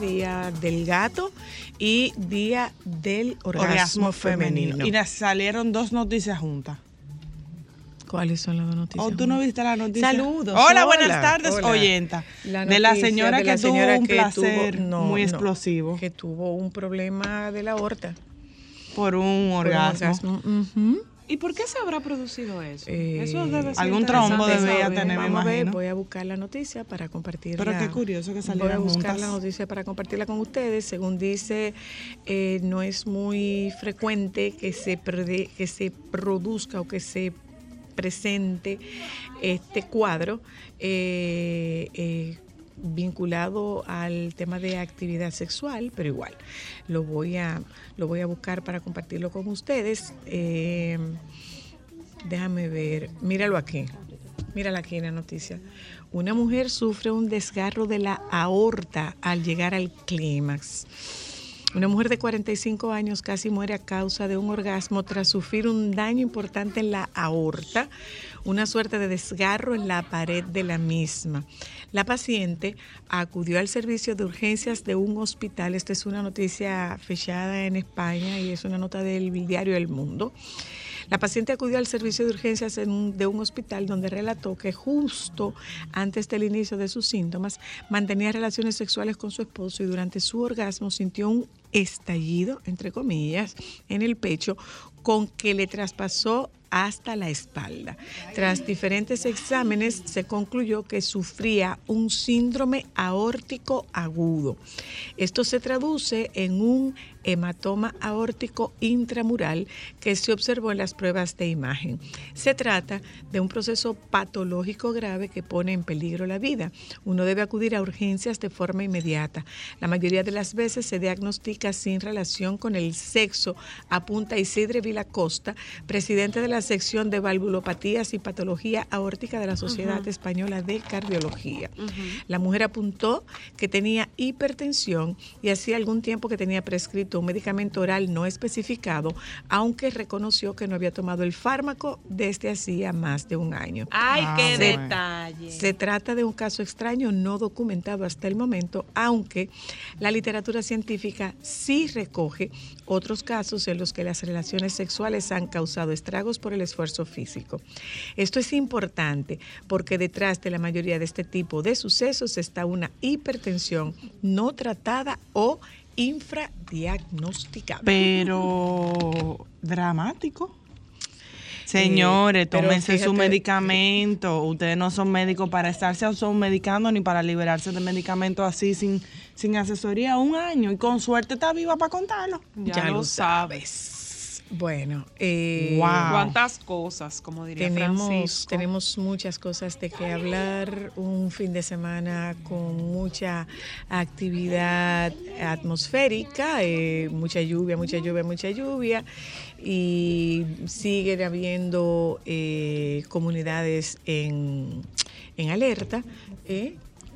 Día del gato y día del orgasmo, femenino. Y nos salieron dos noticias juntas. ¿Cuáles son las dos noticias? ¿O tú no viste la noticia? Saludos. Hola, hola, buenas tardes, hola. oyenta. La de la señora de que señora tuvo un que placer tuvo- no, muy no, explosivo que tuvo un problema de la aorta. por un por un orgasmo. Ujú. ¿Y por qué se habrá producido eso? Eh, eso debe ser algún trombo debía tener, me Vamos a ver, voy a buscar la noticia para compartirla. Pero qué curioso que Voy a buscar juntas. la noticia para compartirla con ustedes. Según dice, eh, no es muy frecuente que se, que se produzca o que se presente este cuadro eh, eh, vinculado al tema de actividad sexual, pero igual lo voy a, lo voy a buscar para compartirlo con ustedes. Eh, Déjame ver, míralo aquí. Mírala aquí en la noticia. Una mujer sufre un desgarro de la aorta al llegar al clímax. Una mujer de 45 años casi muere a causa de un orgasmo tras sufrir un daño importante en la aorta, una suerte de desgarro en la pared de la misma. La paciente acudió al servicio de urgencias de un hospital. Esta es una noticia fechada en España y es una nota del diario El Mundo. La paciente acudió al servicio de urgencias de un hospital donde relató que justo antes del inicio de sus síntomas mantenía relaciones sexuales con su esposo y durante su orgasmo sintió un estallido, entre comillas, en el pecho con que le traspasó hasta la espalda. Tras diferentes exámenes se concluyó que sufría un síndrome aórtico agudo. Esto se traduce en un hematoma aórtico intramural que se observó en las pruebas de imagen. Se trata de un proceso patológico grave que pone en peligro la vida. Uno debe acudir a urgencias de forma inmediata. La mayoría de las veces se diagnostica sin relación con el sexo, apunta Isidre Vila Costa, presidente de la sección de valvulopatías y patología aórtica de la Sociedad Española de Cardiología. La mujer apuntó que tenía hipertensión y hacía algún tiempo que tenía prescrito un medicamento oral no especificado, aunque reconoció que no había tomado el fármaco desde hacía más de un año. Ay, qué bueno. detalle. Se trata de un caso extraño no documentado hasta el momento, aunque la literatura científica sí recoge otros casos en los que las relaciones sexuales han causado estragos por el esfuerzo físico. Esto es importante porque detrás de la mayoría de este tipo de sucesos está una hipertensión no tratada o infradiagnosticada. Pero dramático. Señores, pero tómense su medicamento. Ustedes no son médicos para estarse medicando ni para liberarse de medicamentos así sin, sin asesoría un año. Y con suerte está viva para contarlo. Ya, lo sabes. Bueno, eh, Wow. ¿Cuántas cosas, como diría Tenemos, Francisco? tenemos muchas cosas de que hablar, un fin de semana con mucha actividad atmosférica, eh, mucha lluvia, mucha lluvia, mucha lluvia, y siguen habiendo eh, comunidades en, en alerta.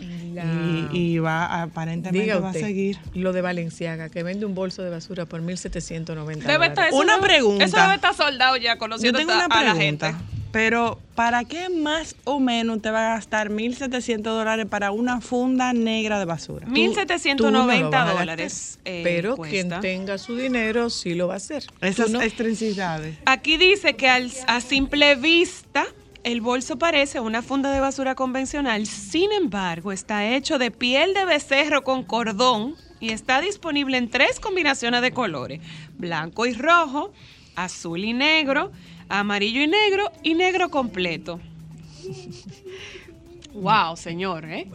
La- Y, y va, aparentemente diga va a seguir. lo de Valenciaga, que vende un bolso de basura por 1.790 Debe dólares. estar, eso Una debe- pregunta. Eso debe estar soldado ya, Yo conociendo tengo a una a la gente. pregunta. Pero, ¿para qué más o menos te va a gastar 1.700 dólares para una funda negra de basura? Tú no lo 1.790 vas a gastar, dólares. eh, pero cuesta. quien tenga su dinero sí lo va a hacer. Esas no. excentricidades. Aquí dice que al- a simple vista el bolso parece una funda de basura convencional, sin embargo está hecho de piel de becerro con cordón y está disponible en tres combinaciones de colores, blanco y rojo, azul y negro, amarillo y negro y negro completo. Wow, señor, ¿eh?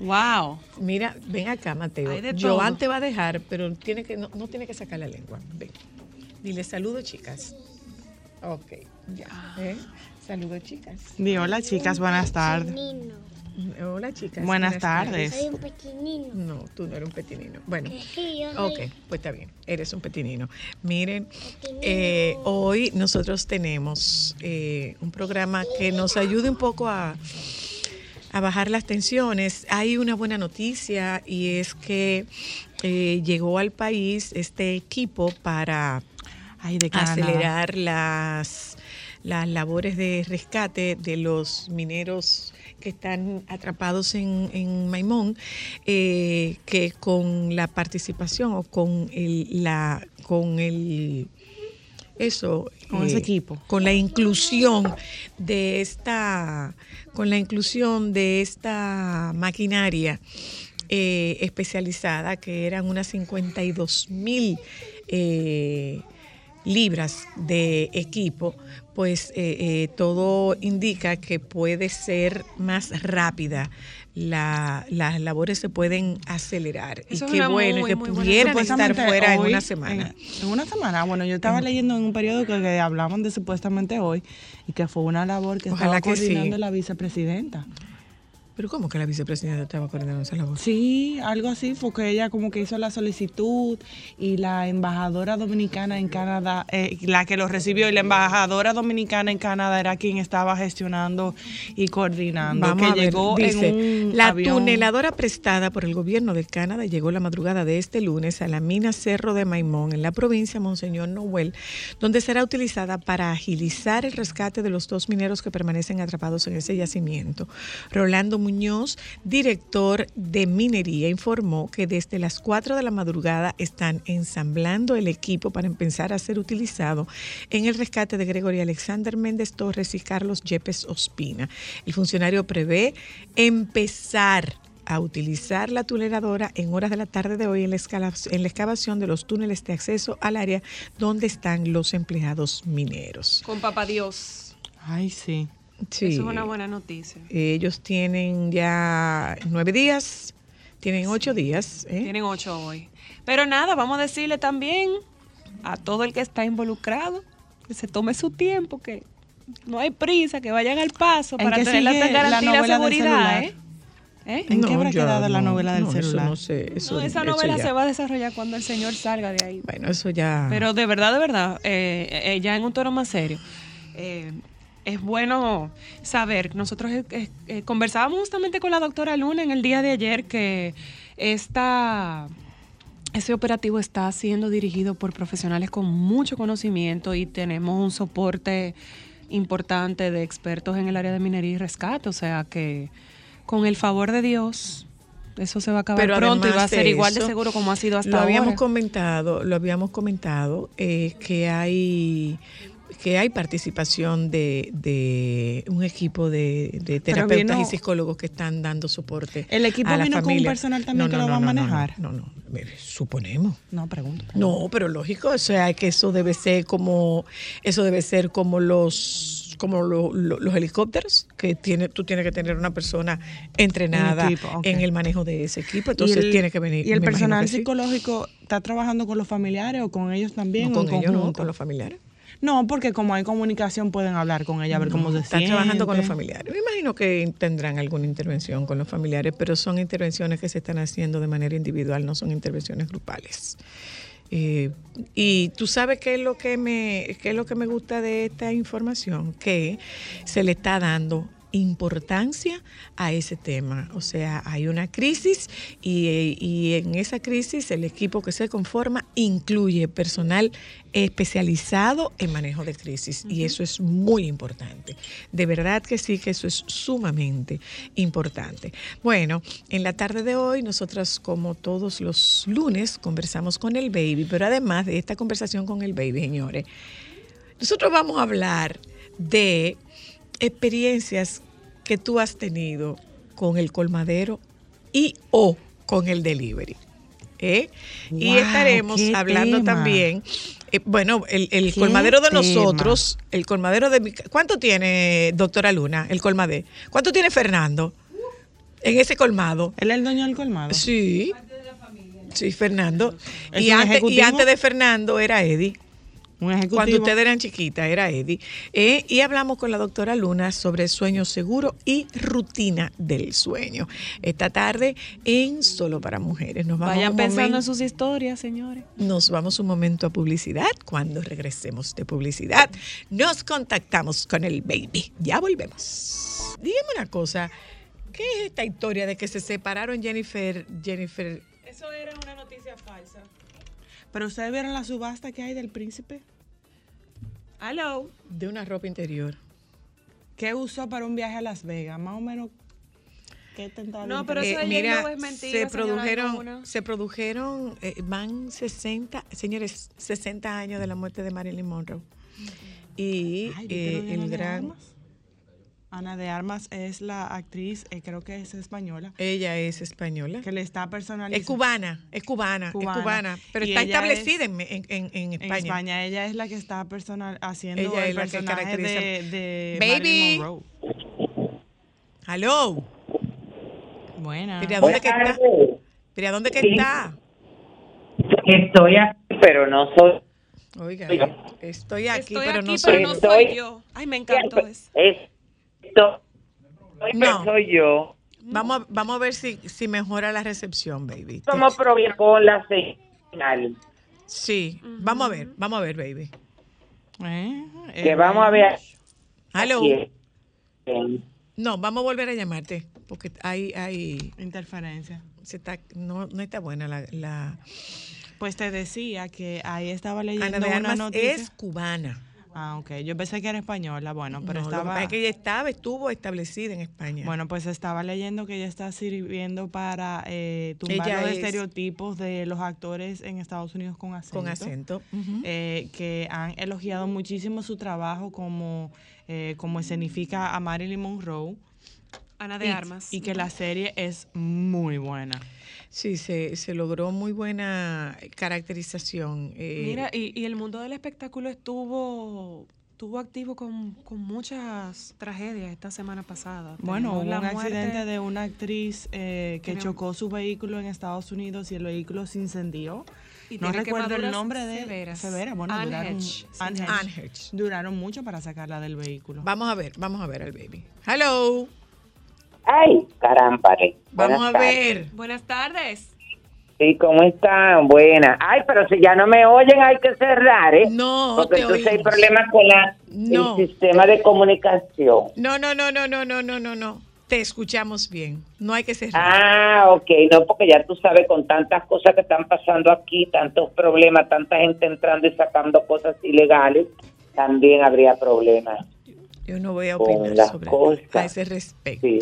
Wow. Mira, ven acá, Mateo. Joan te va a dejar, pero tiene que, no, no tiene que sacar la lengua. Ven. Dile saludo, chicas. Ok, ya. ¿eh? Saludo, chicas. Di hola, chicas, buenas tardes. Hola, chicas. Buenas tardes. Soy un pequeñino. No, tú no eres un petinino. Bueno, Sí, yo soy ok, pues está bien, eres un petinino. Miren, eh, hoy nosotros tenemos eh, un programa que nos ayude un poco a, a bajar las tensiones. Hay una buena noticia y es que eh, llegó al país este equipo para Ay, de Canadá. acelerar las, las labores de rescate de los mineros que están atrapados en, en Maimón, eh, que con la participación o con el, la, con el eso eh, Con ese equipo. con la inclusión de esta con la inclusión de esta maquinaria eh, especializada que eran unas 52 mil eh, libras de equipo, pues eh, eh, todo indica que puede ser más rápida. La- las labores se pueden acelerar Eso y es qué bueno muy, que muy pudieran estar fuera en una semana. En, en una semana. Bueno, yo estaba leyendo en un periodo que, que hablaban de supuestamente hoy y que fue una labor que Ojalá estaba que sí. coordinando la vicepresidenta. Pero ¿cómo que la vicepresidenta estaba coordinando esa labor? Sí, algo así, fue que ella como que hizo la solicitud y la embajadora dominicana en Canadá, eh, la que lo recibió y la embajadora dominicana en Canadá era quien estaba gestionando y coordinando, Vamos que a ver, llegó dice, en un la avión. tuneladora prestada por el gobierno de Canadá llegó la madrugada de este lunes a la mina Cerro de Maimón en la provincia Monseñor Noel, donde será utilizada para agilizar el rescate de los dos mineros que permanecen atrapados en ese yacimiento. Rolando Muñoz, director de minería, informó que desde las 4 de la madrugada están ensamblando el equipo para empezar a ser utilizado en el rescate de Gregory Alexander Méndez Torres y Carlos Yepes Ospina. El funcionario prevé empezar a utilizar la tuneladora en horas de la tarde de hoy en la, escala- en la excavación de los túneles de acceso al área donde están los empleados mineros. Con papá Dios. Ay, sí. Sí. Eso es una buena noticia. Ellos tienen ya nueve días, tienen ocho días. ¿eh? Tienen ocho hoy. Pero nada, vamos a decirle también a todo el que está involucrado que se tome su tiempo, que no hay prisa, que vayan al paso ¿En para tener la garantía la seguridad, celular? ¿eh? ¿Eh? ¿En qué habrá ya quedado la novela del no, eso celular? no sé, eso- No, esa novela se va a desarrollar cuando el señor salga de ahí. Bueno, eso ya. Pero de verdad, de verdad, eh, eh, ya en un tono más serio, eh, es bueno saber, nosotros eh, eh, eh, conversábamos justamente con la doctora Luna en el día de ayer que esta, ese operativo está siendo dirigido por profesionales con mucho conocimiento y tenemos un soporte importante de expertos en el área de minería y rescate, o sea que con el favor de Dios eso se va a acabar Pero pronto y va a ser igual de seguro como ha sido hasta lo habíamos ahora. comentado, lo habíamos comentado eh, que hay que hay participación de, de un equipo de, de terapeutas vino- y psicólogos que están dando soporte. ¿El equipo a la vino con un personal también que lo va a manejar? No, no, no, suponemos. No, pregunto. No, pero lógico, o sea, que eso debe ser como, eso debe ser como los, como lo- lo- los helicópteros, que tiene, tú tienes que tener una persona entrenada equipo, en el manejo de ese equipo, entonces ¿Y el- tiene que venir. ¿Y el personal sí. psicológico está trabajando con los familiares o con ellos también? No, con ellos, no, conjunto? con los familiares. No, porque como hay comunicación pueden hablar con ella, a ver cómo se Están trabajando con los familiares. Me imagino que tendrán alguna intervención con los familiares, pero son intervenciones que se están haciendo de manera individual, no son intervenciones grupales. Eh, y tú sabes qué es lo que me qué es lo que me gusta de esta información, que se le está dando importancia a ese tema. O sea, hay una crisis y, y en esa crisis el equipo que se conforma incluye personal especializado en manejo de crisis y eso es muy importante. De verdad que sí, que eso es sumamente importante. Bueno, en la tarde de hoy nosotras como todos los lunes conversamos con el baby, pero además de esta conversación con el baby, señores, nosotros vamos a hablar de experiencias que tú has tenido con el colmadero y o con el delivery. ¿eh? y estaremos hablando tema. también, eh, bueno, el, colmadero de tema. nosotros, el colmadero de mi... ¿Cuánto tiene, doctora Luna, el colmadero? ¿Cuánto tiene Fernando en ese colmado? Él es el dueño del colmado. Sí. Sí, Fernando. ¿Es Y antes, y antes de Fernando era Eddie. Un ejecutivo. Cuando ustedes eran chiquitas, era Eddie. Eh, y hablamos con la doctora Luna sobre sueño seguro y rutina del sueño. Esta tarde en Solo para Mujeres. Nos vamos, Vayan pensando en sus historias, señores. nos vamos un momento a publicidad. Cuando regresemos de publicidad, nos contactamos con el baby. Ya volvemos. Dígame una cosa. ¿Qué es esta historia de que se separaron Jennifer, Jennifer Eso era una noticia falsa. Pero ustedes vieron la subasta que hay del príncipe. Hello. de una ropa interior? ¿Qué usó para un viaje a Las Vegas? Más o menos. ¿Qué No, pero eso de Eh, mira, es mentira, se produjeron, se produjeron, eh, van 60, señores, 60 años de la muerte de Marilyn Monroe. Y Ay, eh, ¿viste lo de Ana el gran, Armas? Ana de Armas es la actriz, eh, creo que es española, ella es española. que le está personalizando. Es cubana, es cubana, Cubana. es cubana, pero Y está establecida en, en- en- en En España. España. ella es la que está personal haciendo Ella el es la que personaje caracteriza- de, de Baby. Marilyn Monroe. Aló, Buena. ¿pero a dónde que está? ¿Pero dónde que Sí. está? Estoy aquí, pero no soy. Oiga, estoy aquí, Estoy pero aquí, no pero soy. no Estoy- soy yo. Ay, me encantó eso. Esto. No. soy yo. Vamos a, vamos a ver si, si mejora la recepción, baby. Somos problemas con la señal. Sí, vamos a ver, vamos a ver, baby. Eh, Que eh, vamos a ver. Aló. No, vamos a volver a llamarte porque hay, hay, Interferencia. se está, no, no está buena la, la Pues te decía que ahí estaba leyendo Ana de una Armas noticia. es cubana. Ah, ok. Yo pensé que era española, bueno, pero No, lo que estaba... que ella estaba, estuvo establecida en España. Bueno, pues estaba leyendo que ella está sirviendo para eh, tumbar Ella los es- estereotipos de los actores en Estados Unidos con acento. con acento. eh, que han elogiado muchísimo su trabajo como, eh, como escenifica a Marilyn Monroe. Ana de y, Armas. y que la serie es muy buena. Sí, se, se logró muy buena caracterización. eh, Mira, y, y el mundo del espectáculo estuvo, estuvo activo con, con muchas tragedias esta semana pasada. Bueno, hubo la un muerte- accidente de una actriz eh, que Tenemos- chocó su vehículo en Estados Unidos y el vehículo se incendió. Y no recuerdo el nombre de severas. Severa, bueno, Anne duraron, Hedge, se Anne llama. Hedge. Anne Hedge. duraron mucho para sacarla del vehículo. Vamos a ver, vamos a ver al baby. Hello. Ay, caramba. eh. Vamos Buenas a tardes. ver. Buenas tardes. Sí, ¿cómo están? Buenas. Ay, pero si ya no me oyen, hay que cerrar, ¿eh? No, Porque te entonces hay problemas con la, No. el sistema de comunicación. No, no, no, no, no, no, no, no, no. Te escuchamos bien. No hay que cerrar. Ah, ok, no, porque ya tú sabes, con tantas cosas que están pasando aquí, tantos problemas, tanta gente entrando y sacando cosas ilegales, también habría problemas. Yo no voy a con opinar las sobre cosas. a ese respecto. Sí.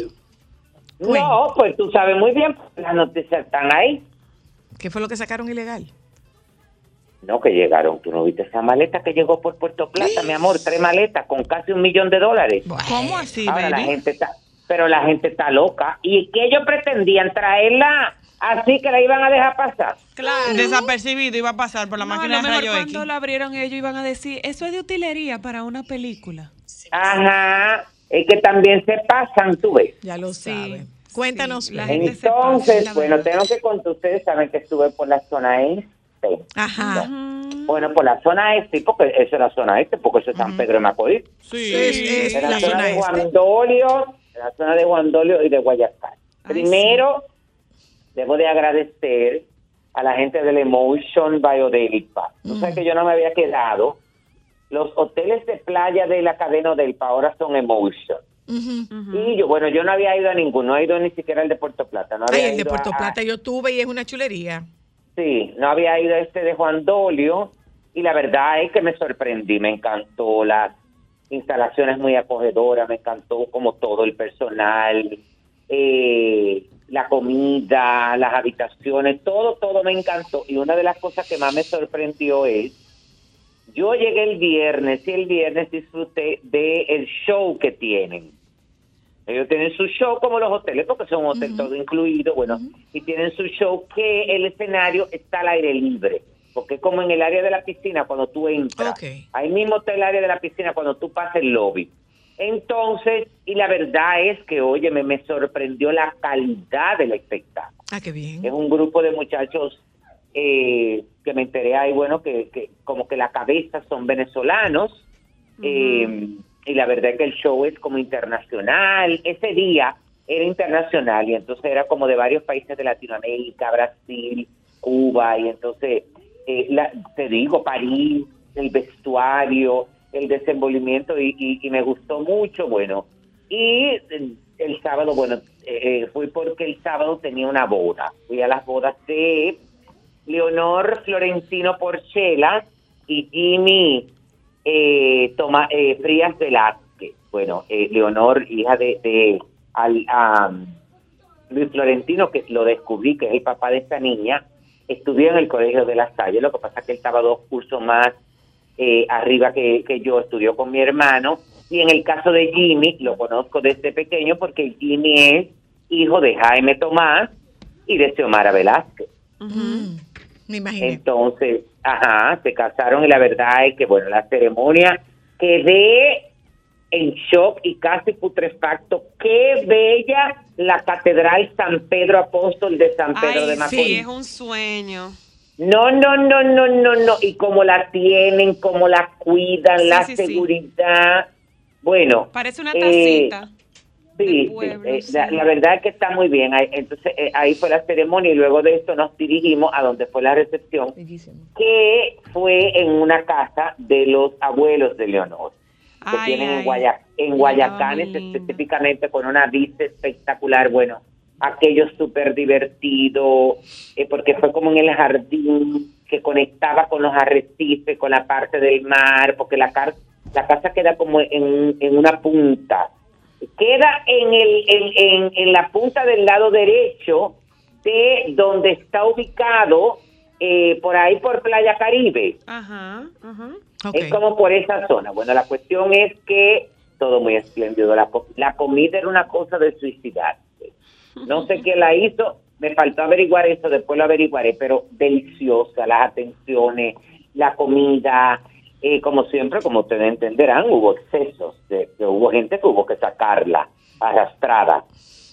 No, pues tú sabes muy bien, las noticias están ahí. ¿Qué fue lo que sacaron ilegal? No, que llegaron, tú no viste esa maleta que llegó por Puerto Plata, mi amor, tres maletas con casi un millón de dólares. ¿Cómo así, Ahora la gente está, pero la gente está loca. ¿Y que ellos pretendían traerla así que la iban a dejar pasar? Claro. Desapercibido iba a pasar por la No, máquina lo de mejor rayo cuando X. la abrieron ellos iban a decir, eso es de utilería para una película. Ajá, es que también se pasan, tú ves. Ya lo Sí, saben. Cuéntanos. sí, la gente se pasa, Entonces, la bueno, tengo que contar, ustedes saben que estuve por la zona este. Ajá. Bueno, por la zona este, porque eso es la zona este, porque eso es San Pedro de Macorís. Sí. Es- la, la zona, zona de este. Juan Dolio, en la zona de Juan Dolio y de Guayacán. Ay, Primero, debo de agradecer a la gente del Emotion Biodelpa. Tú sabes que yo no me había quedado. Los hoteles de playa de la cadena Delpa ahora son Emotion. Y yo, bueno, yo no había ido a ninguno, no he ido ni siquiera al de Puerto Plata. No había Ay, el de ido Puerto a- Plata yo tuve y es una chulería. Sí, no había ido a este de Juan Dolio y la verdad es que me sorprendí, me encantó las instalaciones muy acogedoras, me encantó como todo el personal, eh, la comida, las habitaciones, todo, todo me encantó. Y una de las cosas que más me sorprendió es, yo llegué el viernes y el viernes disfruté del el show que tienen. Ellos tienen su show como los hoteles, porque son un hotel todo incluido, bueno, y tienen su show que el escenario está al aire libre, porque es como en el área de la piscina cuando tú entras. Ok. Ahí mismo está el área de la piscina cuando tú pasas el lobby. Entonces, y la verdad es que, oye, me, me sorprendió la calidad del espectáculo Ah, qué bien. es un grupo de muchachos eh, que me enteré ahí, bueno, que, que como que la cabeza son venezolanos, eh, y la verdad es que el show es como internacional, ese día era internacional, y entonces era como de varios países de Latinoamérica, Brasil, Cuba, y entonces, eh, la- te digo, París, el vestuario, el desenvolvimiento, y, y- y me gustó mucho, bueno, y el, el sábado, bueno, eh, eh, fui porque el sábado tenía una boda. Fui a las bodas de Leonor Florentino Porchela y Jimmy eh, eh, Frías Velázquez. Bueno, eh, Leonor, hija de, al, am, Luis Florentino, que lo descubrí, que es el papá de esta niña, estudió en el Colegio de La Salle. Lo que pasa es que él estaba dos cursos más eh, arriba que, yo, estudió con mi hermano. Y en el caso de Jimmy, lo conozco desde pequeño porque Jimmy es hijo de Jaime Tomás y de Xiomara Velázquez. Me imaginé. Entonces, ajá, se casaron y la verdad es que, bueno, la ceremonia quedé en shock y casi putrefacto. Qué bella la Catedral San Pedro Apóstol de San Pedro Ay, de Macorís. sí, es un sueño. No, no, no, no, no, no. Y cómo la tienen, cómo la cuidan, Sí, la sí, sí. seguridad. Bueno. Parece una eh, tacita. Sí, del sí, pueblo, eh, sí. La, la verdad es que está muy bien. Entonces, eh, ahí fue la ceremonia y luego de esto nos dirigimos a donde fue la recepción, que fue en una casa de los abuelos de Leonor, que Ay, tienen en, ay. Guaya- en Ay, Guayacanes específicamente con una vista espectacular. Bueno, aquello súper divertido, eh, porque fue como en el jardín que conectaba con los arrecifes, con la parte del mar, porque la, car- la casa queda como en, en una punta. Queda en, el, en, en, en la punta del lado derecho de donde está ubicado, eh, por ahí por Playa Caribe. Ajá, ajá. Ok. Es como por esa zona. Bueno, la cuestión es que todo muy espléndido. La, la comida era una cosa de suicidarse. No sé quién la hizo, me faltó averiguar eso, después lo averiguaré, pero deliciosa, las atenciones, la comida, eh, como siempre, como ustedes entenderán, hubo excesos, de, de- hubo gente que hubo que sacarla arrastrada.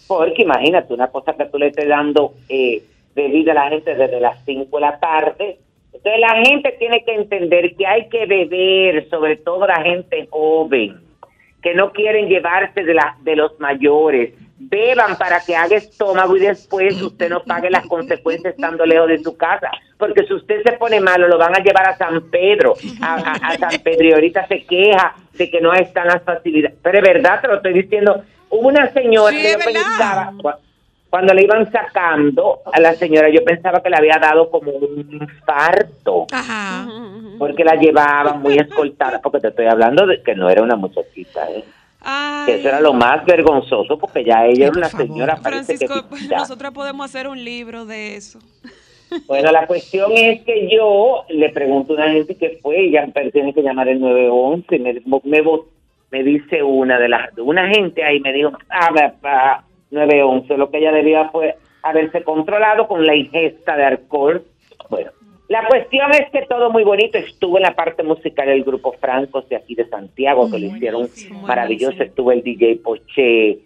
Porque imagínate, una cosa que tú le estés dando eh, bebida a la gente desde las 5 de la tarde. Entonces la gente tiene que entender que hay que beber, sobre todo la gente joven, que no quieren llevarse de, la, de los mayores. Beban para que haga estómago y después usted no pague las consecuencias estando lejos de su casa. Porque si usted se pone malo, lo van a llevar a San Pedro, a, a- a San Pedro, y ahorita se queja de que no están las facilidades. Pero es verdad, te lo estoy diciendo. Hubo una señora Sí, que yo pensaba, cu- cuando le iban sacando a la señora, yo pensaba que le había dado como un infarto Ajá. porque la llevaban muy escoltada, porque te estoy hablando de que no era una muchachita, ¿eh? Ay, eso era lo más vergonzoso, porque ya ella era una favor. señora, parece que Francisco, chiquita. nosotros podemos hacer un libro de eso. Bueno, la cuestión es que yo le pregunto a una gente que fue, y ya tiene que llamar el 911, me, me, me dice una de las, una gente ahí me dijo, ah, va, va, 911, lo que ella debía fue haberse controlado con la ingesta de alcohol. Bueno, la cuestión es que todo muy bonito, estuvo en la parte musical el grupo Francos de aquí de Santiago, que lo hicieron maravilloso, estuvo el DJ Poche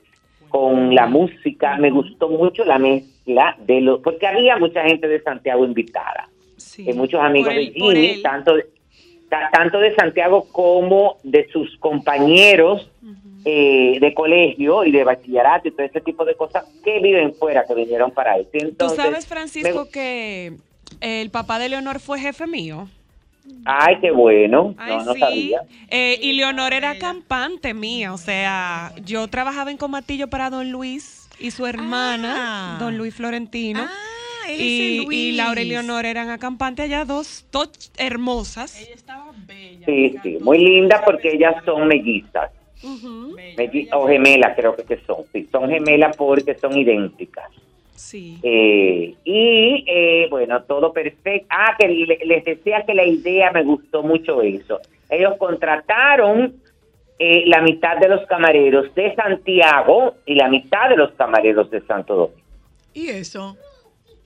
con la música, me gustó mucho la mezcla de los, porque había mucha gente de Santiago invitada, Sí. eh, muchos amigos de él- Jimmy, él. tanto tanto de Santiago como de sus compañeros eh, de colegio y de bachillerato y todo ese tipo de cosas que viven fuera, que vinieron para. Tú Entonces, sabes, Francisco, me- que el papá de Leonor fue jefe mío. Ay, qué bueno. Ay, no, no sí. sabía. Eh, y Leonor era campante mía, o sea, yo trabajaba en Comatillo para Don Luis y su hermana, Ah. Don Luis Florentino. Ah, y, y. Laura y Leonor eran acampantes allá, dos, dos hermosas. Sí, sí, muy linda porque ellas son mellizas. Melli- o gemelas creo que, que son. Sí, son gemelas porque son idénticas. Sí. Eh, y eh, bueno, todo perfecto. Ah, que le- les decía que la idea me gustó mucho eso. Ellos contrataron eh, la mitad de los camareros de Santiago y la mitad de los camareros de Santo Domingo. ¿Y eso?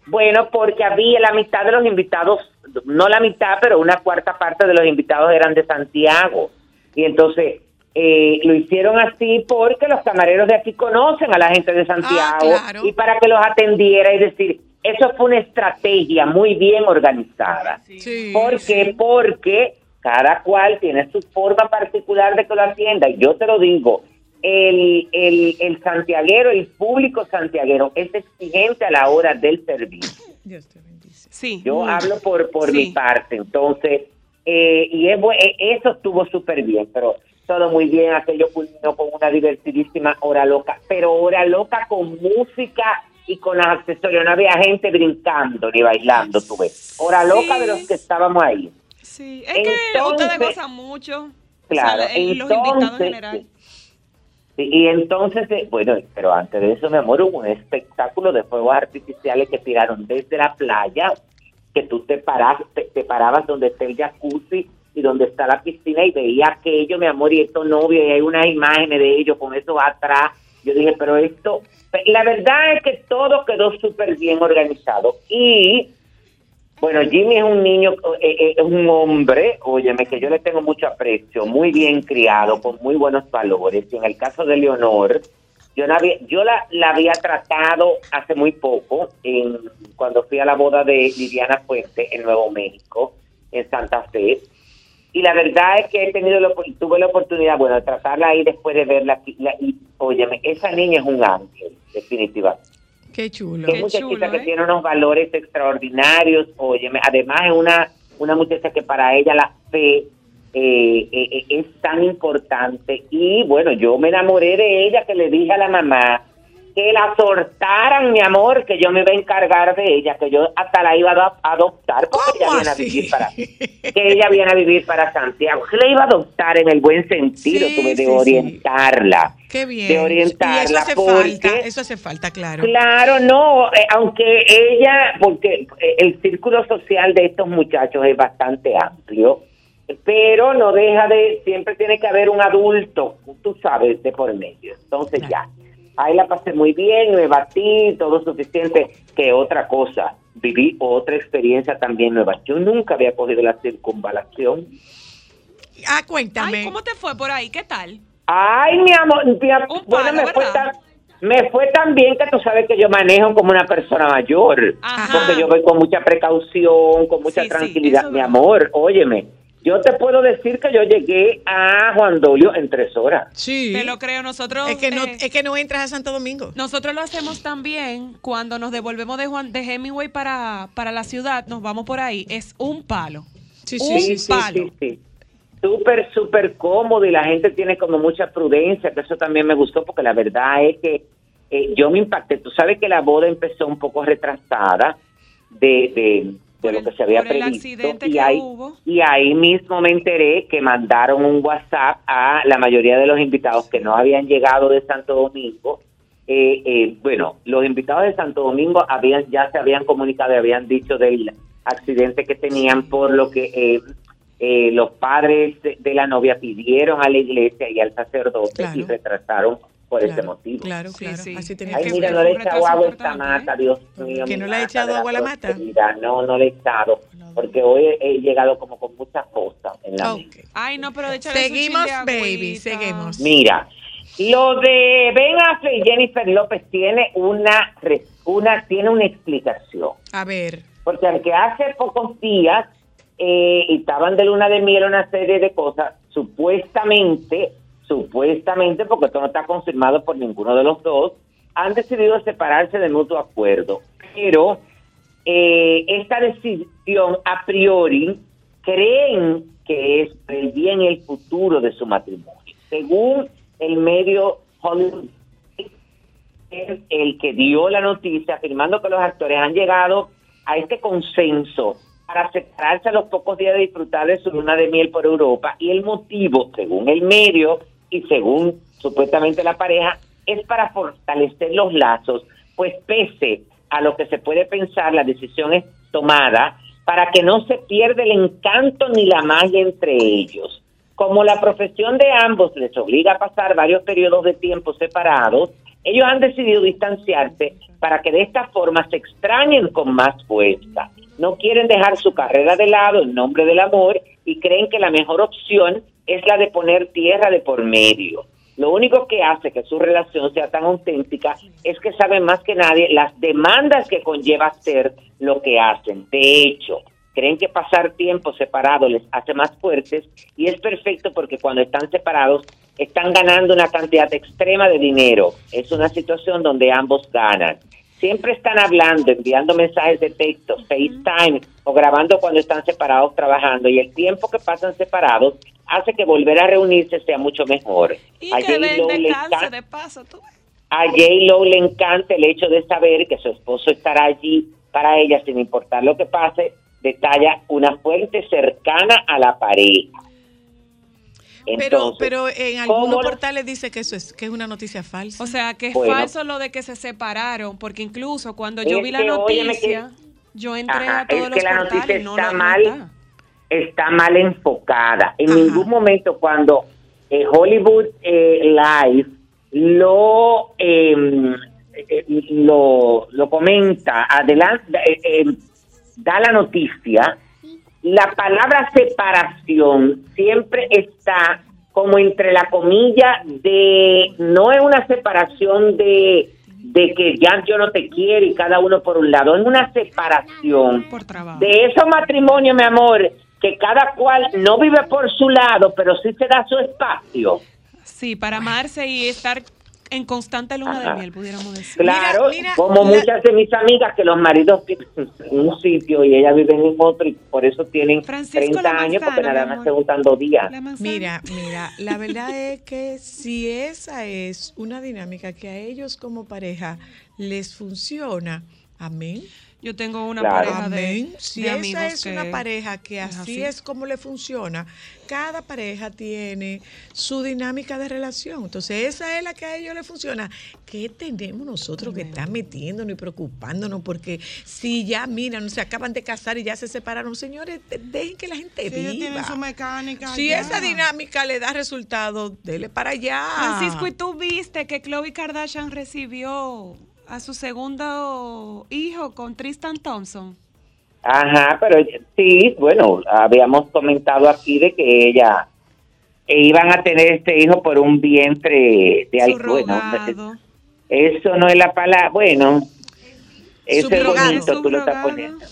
Bueno, porque había la mitad de los invitados, no la mitad, pero una cuarta parte de los invitados eran de Santiago. Y entonces eh, lo hicieron así porque los camareros de aquí conocen a la gente de Santiago claro. y para que los atendiera, es decir, eso fue una estrategia muy bien organizada. Sí. ¿Por qué? sí. Porque cada cual tiene su forma particular de que lo atienda. Y yo te lo digo, el, el, el santiaguero, el público santiaguero es exigente a la hora del servicio. Dios te bendice. Sí. Yo mucho. hablo por, por Sí. mi parte. Entonces, eh, y eh, eso estuvo súper bien, pero todo muy bien. Aquello culminó con una divertidísima hora loca, pero hora loca con música y con los accesorios. No había gente brincando ni bailando, tú ves. Hora loca Sí. de los que estábamos ahí. Sí, es que Entonces- ustedes gozan mucho. Claro, O sea, los invitados en general. Sí, y entonces, eh, bueno, pero antes de eso, mi amor, hubo un espectáculo de fuegos artificiales que tiraron desde la playa, que tú te, paras, te, te parabas donde está el jacuzzi y donde está la piscina y veía aquello, mi amor, y estos novios, y hay unas imágenes de ellos con eso atrás. Yo dije, pero esto, la verdad es que todo quedó súper bien organizado. Y bueno, Jimmy es un niño, eh, eh, es un hombre, óyeme, que yo le tengo mucho aprecio, muy bien criado, con muy buenos valores. Y en el caso de Leonor, yo, no había, yo la, la había tratado hace muy poco, en, cuando fui a la boda de Liliana Fuente en Nuevo México, en Santa Fe. Y la verdad es que he tenido opor- tuve la oportunidad, bueno, de tratarla ahí después de verla. la- y, óyeme, esa niña es un ángel, definitivamente. Qué chulo. Es Qué muchachita chulo, que ¿eh? tiene unos valores extraordinarios. Óyeme, además es una, una muchacha que para ella la fe eh, eh, es tan importante. Y bueno, yo me enamoré de ella que le dije a la mamá que la soltaran, mi amor, que yo me iba a encargar de ella, que yo hasta la iba a ado- adoptar porque ella ¿Cómo viene a vivir para que ella viene a vivir para Santiago, que la iba a adoptar en el buen sentido, Sí, tuve de sí, sí. orientarla. Qué bien. De y eso orientarla hace porque- falta, eso hace falta, claro. Claro, no, eh, aunque ella, porque eh, el círculo social de estos muchachos es bastante amplio, pero no deja de, siempre tiene que haber un adulto, tú sabes, de por medio. Entonces ya, ahí la pasé muy bien, me batí, todo suficiente, que otra cosa, viví otra experiencia también nueva. Yo nunca había cogido la circunvalación. Ah, cuéntame. Ay, ¿cómo te fue por ahí? ¿Qué tal? Ay, mi amor, mi bueno, me fue, tan, me fue tan bien que tú sabes que yo manejo como una persona mayor, Ajá. porque yo voy con mucha precaución, con mucha Sí, tranquilidad. mi amor, óyeme, yo te puedo decir que yo llegué a Juan Dolio en tres horas. Sí. Te lo creo, nosotros. Es que, no, eh, es que no entras a Santo Domingo. Nosotros lo hacemos también cuando nos devolvemos de Juan de Hemingway para, para la ciudad, nos vamos por ahí, es un palo. Sí, un sí, sí. palo. sí, sí. Súper, súper cómodo y la gente tiene como mucha prudencia, que eso también me gustó porque la verdad es que eh, yo me impacté. Tú sabes que la boda empezó un poco retrasada de, de, de lo el- que se había previsto y ahí, hubo. y ahí mismo me enteré que mandaron un WhatsApp a la mayoría de los invitados que no habían llegado de Santo Domingo. Eh, eh, bueno, los invitados de Santo Domingo habían ya se habían comunicado y habían dicho del accidente que tenían por lo que eh, eh, los padres de, de la novia pidieron a la iglesia y al sacerdote Claro. y retrasaron por claro, ese motivo. Claro, Sí, claro. sí. Así tenía Ay, que mira, no le he echado agua a esta mata, ¿eh? Dios mío. ¿Que no le mata echado de agua a la mata? No, no le he echado, porque hoy he, he llegado como con muchas cosas en la mente. Ok. Ay, no, pero échale su Seguimos, de baby, seguimos. Mira, lo de Ben Affleck y Jennifer López tiene una, re- una, tiene una explicación. A ver. Porque aunque hace pocos días eh, y estaban de luna de miel una serie de cosas, supuestamente, supuestamente, porque esto no está confirmado por ninguno de los dos, han decidido separarse de mutuo acuerdo. Pero eh, esta decisión a priori creen que es el bien y el futuro de su matrimonio. Según el medio Hollywood, es el que dio la noticia afirmando que los actores han llegado a este consenso para separarse a los pocos días de disfrutar de su luna de miel por Europa y el motivo, según el medio y según supuestamente la pareja, es para fortalecer los lazos, pues pese a lo que se puede pensar, la decisión es tomada para que no se pierda el encanto ni la magia entre ellos. Como la profesión de ambos les obliga a pasar varios periodos de tiempo separados, ellos han decidido distanciarse para que de esta forma se extrañen con más fuerza. No quieren dejar su carrera de lado en nombre del amor y creen que la mejor opción es la de poner tierra de por medio. Lo único que hace que su relación sea tan auténtica es que saben más que nadie las demandas que conlleva hacer lo que hacen. De hecho, creen que pasar tiempo separado les hace más fuertes y es perfecto porque cuando están separados están ganando una cantidad extrema de dinero. Es una situación donde ambos ganan. Siempre están hablando, enviando mensajes de texto, FaceTime o grabando cuando están separados trabajando y el tiempo que pasan separados hace que volver a reunirse sea mucho mejor. Y A que vende le encanta- de paso, tú. ves. a J. Lo le encanta el hecho de saber que su esposo estará allí para ella sin importar lo que pase, detalla una fuente cercana a la pareja. Pero, Entonces, pero en ¿cómo algunos portales dice que eso es que es una noticia falsa. O sea, que es Bueno. falso lo de que se separaron, porque incluso cuando yo vi la que, noticia, yo entré Ajá, a todos es los que la portales noticia y no no mal. Está mal enfocada. En Ajá. ningún momento cuando eh, Hollywood eh, Live lo, eh, eh, lo lo comenta, adelante, eh, eh, da la noticia, la palabra separación siempre está como entre la comilla de, no es una separación de, de que ya yo no te quiero y cada uno por un lado, es una separación Por de esos matrimonios, mi amor, que cada cual no vive por su lado, pero sí se da su espacio. Sí, para amarse y estar en constante luna Ajá. de miel, pudiéramos decir. Claro, Mira, mira, como la- muchas de mis amigas que los maridos viven en un sitio y ellas viven en otro y por eso tienen Francisco, 30 la años porque nada más se gustan dos días. Mira, mira, la verdad es que si esa es una dinámica que a ellos como pareja les funciona, amén. Yo tengo una Claro. pareja de, Amén. Si esa es que una pareja que es así, es como le funciona, cada pareja tiene su dinámica de relación. Entonces, esa es la que a ellos les funciona. ¿Qué tenemos nosotros que estar metiéndonos y preocupándonos? Porque si ya, mira, no se acaban de casar y ya se separaron, señores, de- dejen que la gente Si viva. su mecánica. Si ya. esa dinámica le da resultado, dele para allá. Francisco, ¿y tú viste que Khloe Kardashian recibió a su segundo hijo con Tristan Thompson? Ajá, pero sí, bueno, habíamos comentado aquí de que ella e iban a tener este hijo por un vientre de algo. Bueno, eso no es la palabra, bueno, eso es Subrogado. bonito, tú lo estás poniendo.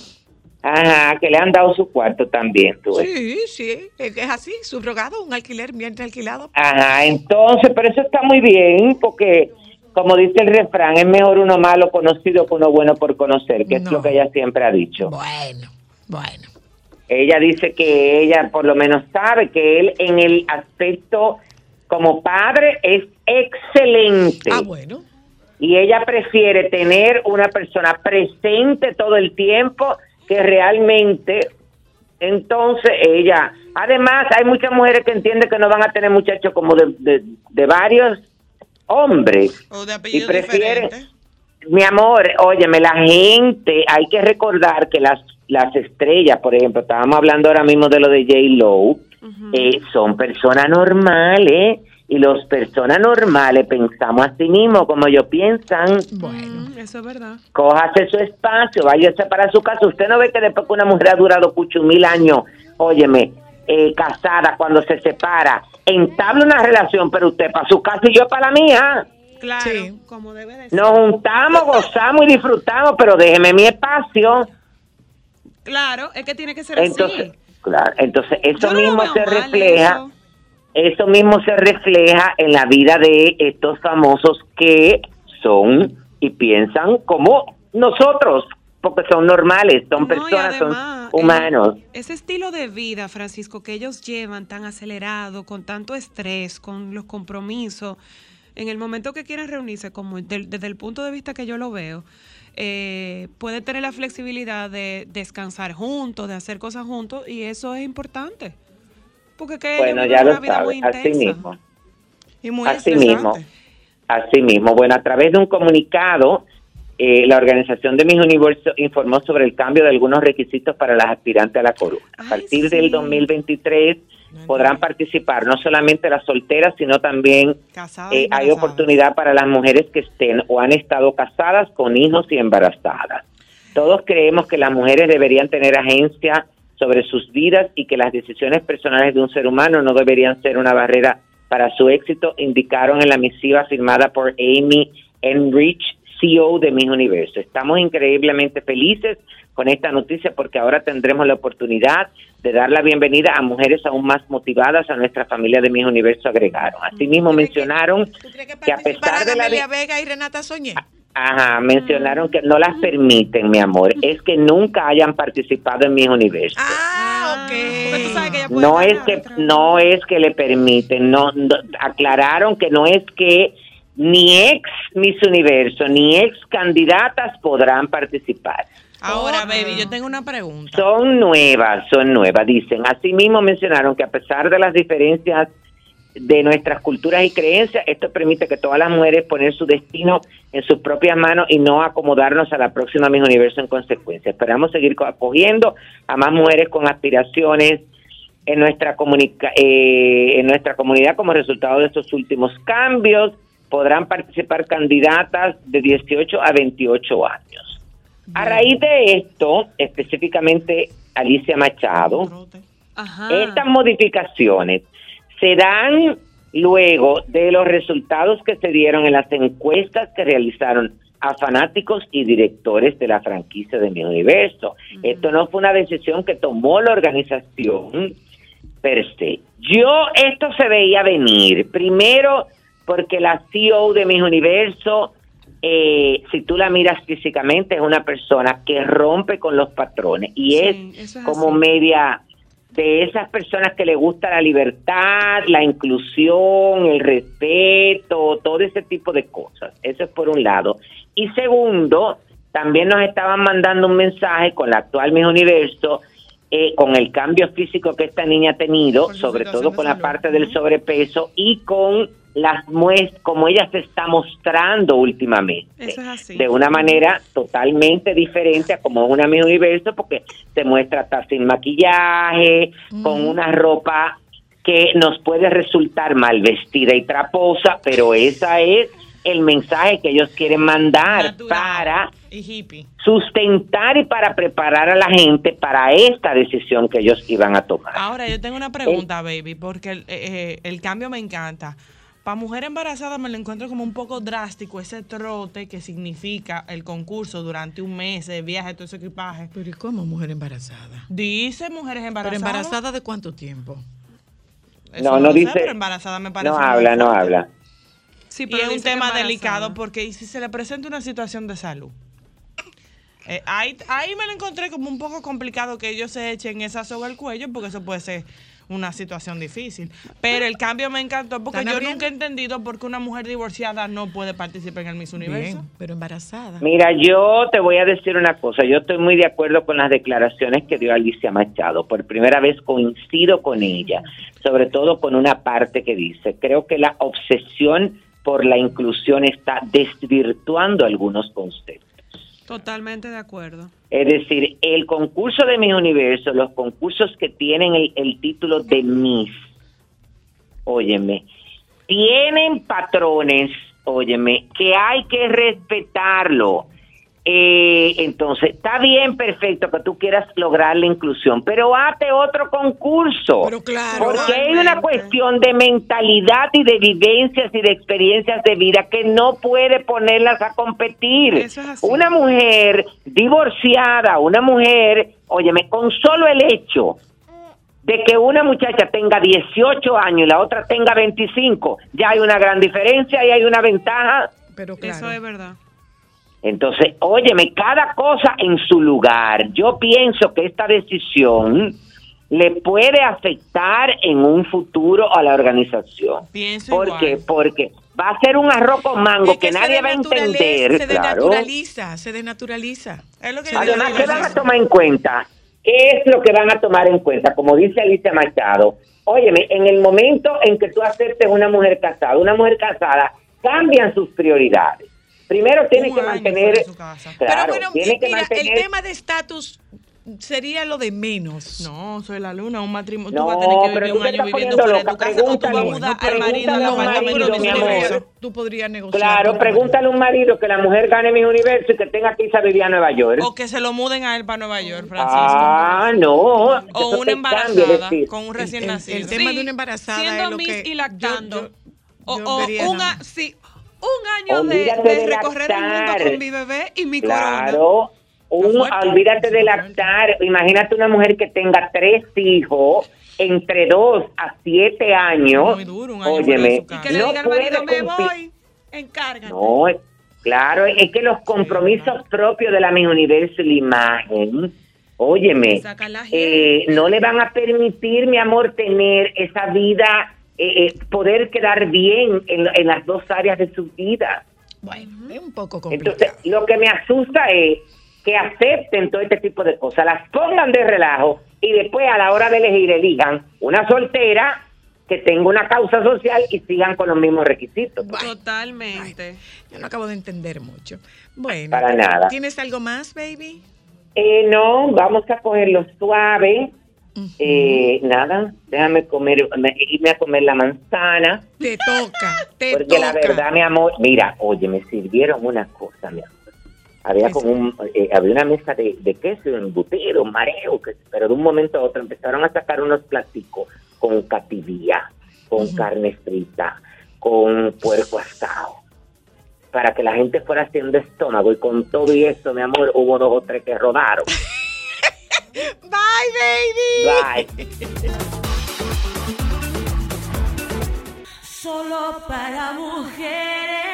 Ajá, que le han dado su cuarto también, tú ves. Sí, sí, es así, subrogado, un alquiler, vientre alquilado. Ajá, entonces, pero eso está muy bien, porque como dice el refrán, es mejor uno malo conocido que uno bueno por conocer, que es lo que ella siempre ha dicho. Bueno, bueno. Ella dice que ella por lo menos sabe que él en el aspecto como padre es excelente. Ah, bueno. Y ella prefiere tener una persona presente todo el tiempo que realmente entonces ella, además hay muchas mujeres que entienden que no van a tener muchachos como de, de- de varios hombres O de y apellido prefieren, diferente. mi amor, óyeme, la gente, hay que recordar que las, las estrellas, por ejemplo, estábamos hablando ahora mismo de lo de J. Lo, eh, son personas normales y los personas normales pensamos así mismo como ellos piensan. Bueno. Mm, eso es verdad. Cójase su espacio, váyase para su casa. Usted no ve que después que una mujer ha durado cucho mil años, óyeme, eh, casada, cuando se separa, entabla una relación, pero usted para su casa y yo para la mía. Claro, Sí. como debe de ser. Nos juntamos, gozamos y disfrutamos, pero déjeme mi espacio. Claro, es que tiene que ser Entonces, así. claro, entonces eso no mismo se mal, refleja, eso. eso mismo se refleja en la vida de estos famosos que son y piensan como nosotros. Porque son normales, son No, personas, además, son humanos. eh, ese estilo de vida, Francisco, que ellos llevan tan acelerado, con tanto estrés, con los compromisos, en el momento que quieran reunirse, como desde el punto de vista que yo lo veo, eh, puede tener la flexibilidad de descansar juntos, de hacer cosas juntos, y eso es importante. Porque que ellos bueno, viven ya una lo vida sabes, muy así intensa. mismo. Y muy Así estresante. mismo. Así mismo. Bueno, a través de un comunicado, eh, la organización de Mis Universo informó sobre el cambio de algunos requisitos para las aspirantes a la corona. A Ay, partir sí. del 2023 podrán participar no solamente las solteras, sino también eh, hay oportunidad para las mujeres que estén o han estado casadas con hijos y embarazadas. Todos creemos que las mujeres deberían tener agencia sobre sus vidas y que las decisiones personales de un ser humano no deberían ser una barrera para su éxito, indicaron en la misiva firmada por Amy Enrich, CEO de Mis Universo. Estamos increíblemente felices con esta noticia porque ahora tendremos la oportunidad de dar la bienvenida a mujeres aún más motivadas a nuestra familia de Mis Universo, agregaron. Asimismo mencionaron ¿Tú crees que que a pesar de la Amelia Vega y Renata Soñé? Ajá, mencionaron que no las permiten, mi amor. Es que nunca hayan participado en mis universos. Ah, ok. Porque tú sabes que ella puede No es que no es que le permiten, no, no- aclararon que no es que ni ex Miss Universo ni ex candidatas podrán participar. Ahora, baby, yo tengo una pregunta. Son nuevas, son nuevas, dicen. Asimismo mencionaron que a pesar de las diferencias de nuestras culturas y creencias, esto permite que todas las mujeres poner su destino en sus propias manos y no acomodarnos a la próxima Miss Universo en consecuencia. Esperamos seguir co- acogiendo a más mujeres con aspiraciones en nuestra comunica eh, en nuestra comunidad como resultado de estos últimos cambios podrán participar candidatas de 18 a 28 años. A raíz de esto, específicamente Alicia Machado, Ajá. estas modificaciones se dan luego de los resultados que se dieron en las encuestas que realizaron a fanáticos y directores de la franquicia de Mi Universo. Esto no fue una decisión que tomó la organización per se. Yo esto se veía venir. Primero porque la CEO de Mi Universo, eh, si tú la miras físicamente, es una persona que rompe con los patrones y Sí, es como así. media de esas personas que le gusta la libertad, la inclusión, el respeto, todo ese tipo de cosas. Eso es por un lado. Y segundo, también nos estaban mandando un mensaje con la actual Miss Universo, eh, con el cambio físico que esta niña ha tenido, sobre todo con la parte del sobrepeso y con las muestras, como ella se está mostrando últimamente. Eso es así. de una manera totalmente diferente a como una Miss Universo porque se muestra hasta sin maquillaje, con una ropa que nos puede resultar mal vestida y traposa, pero esa es el mensaje que ellos quieren mandar Natural para y sustentar y para preparar a la gente para esta decisión que ellos iban a tomar. Ahora, yo tengo una pregunta, baby, porque el, eh, eh, el cambio me encanta. Para mujer embarazada me lo encuentro como un poco drástico ese trote que significa el concurso durante un mes, de viaje, todo ese equipaje. Pero ¿y cómo mujer embarazada? Dice mujeres ¿Pero embarazadas. embarazada de cuánto tiempo? Eso No, no sé, dice- pero embarazada me parece No habla, no habla. Sí, Y pero es un tema delicado porque ¿y si se le presenta una situación de salud. Eh, ahí, ahí me lo encontré como un poco complicado que ellos se echen esa soga al cuello porque eso puede ser una situación difícil. Pero el cambio me encantó porque ¿Están yo nunca he entendido por qué una mujer divorciada no puede participar en el Miss Universo. Bien, pero embarazada. Mira, yo te voy a decir una cosa. Yo estoy muy de acuerdo con las declaraciones que dio Alicia Machado. Por primera vez coincido con ella, sobre todo con una parte que dice, creo que la obsesión por la inclusión está desvirtuando algunos conceptos. Totalmente de acuerdo. Es decir, el concurso de Miss Universo, los concursos que tienen el, el título de Miss, óyeme, tienen patrones, óyeme, que hay que respetarlo. Eh, entonces, está bien, perfecto, que tú quieras lograr la inclusión, pero hazte otro concurso. Pero claro, Porque hay una cuestión de mentalidad y de vivencias y de experiencias de vida que no puede ponerlas a competir. Eso es así. Una mujer divorciada, una mujer, óyeme, con solo el hecho de que una muchacha tenga 18 años y la otra tenga 25, ya hay una gran diferencia y hay una ventaja. Pero claro. Eso es verdad. Entonces, óyeme, cada cosa en su lugar. Yo pienso que esta decisión le puede afectar en un futuro a la organización. Pienso ¿Por igual. qué? Porque va a ser un arroz con mango Es que, nadie va a entender. Se claro. denaturaliza, se denaturaliza. Es lo que Además, ¿qué van a tomar en cuenta? ¿Qué es lo que van a tomar en cuenta? Como dice Alicia Machado, óyeme, en el momento en que tú aceptes una mujer casada, una mujer casada, cambian sus prioridades. Primero tiene que mantener... su casa. Claro, Pero bueno, tiene que mira, mantener... el tema de estatus sería lo de menos. No, soy la luna, un matrimonio. No, tú vas a tener que pero vivir tú un año estás viviendo poniendo fuera de tu casa o tú vas a Pregúntale- mudar al marido a al un apartamento marido, de. Tú podrías negociar. Claro, pregúntale a un marido que la mujer gane mi universo y que tenga que irse a vivir a Nueva York. O que se lo muden a él para Nueva York, Francisco. Ah, no. o una embarazada con un recién el- nacido. el tema Sí, de una embarazada siendo es lo Miss que y lactando. yo- yo- o yo o vería un, nada a- más. sí, un año de, Olvídate de de recorrer el mundo con mi bebé y mi corona. Claro. Un, Está fuerte, olvídate de lactar. Imagínate una mujer que tenga tres hijos entre dos a siete años. Muy duro, un año Óyeme, Y que le no diga al marido, me voy, encárgate. No, claro, es que los compromisos propios de la mi universo y la imagen, óyeme, eh, no le van a permitir, mi amor, tener esa vida, eh, eh, poder quedar bien en, en las dos áreas de su vida. Bueno, es un poco complicado. Entonces, lo que me asusta es que acepten todo este tipo de cosas, las pongan de relajo y después a la hora de elegir elijan una soltera que tenga una causa social y sigan con los mismos requisitos. Totalmente. yo no acabo de entender mucho. Bueno, Para nada. ¿tienes algo más, baby? Eh, no, vamos a cogerlo suave. Eh, nada, déjame comer, me- irme a comer la manzana. Te toca, te Porque toca. la verdad, mi amor, mira, oye, me sirvieron una cosa, mi amor. Había ¿Qué como un, eh, había una mesa de, de queso, embutido, mareo, que, pero de un momento a otro empezaron a sacar unos platicos con cativía, con carne frita, con puerco asado, para que la gente fuera haciendo estómago y con todo y eso, mi amor, hubo dos o tres que rodaron. Bye, baby. Bye. Solo para mujeres.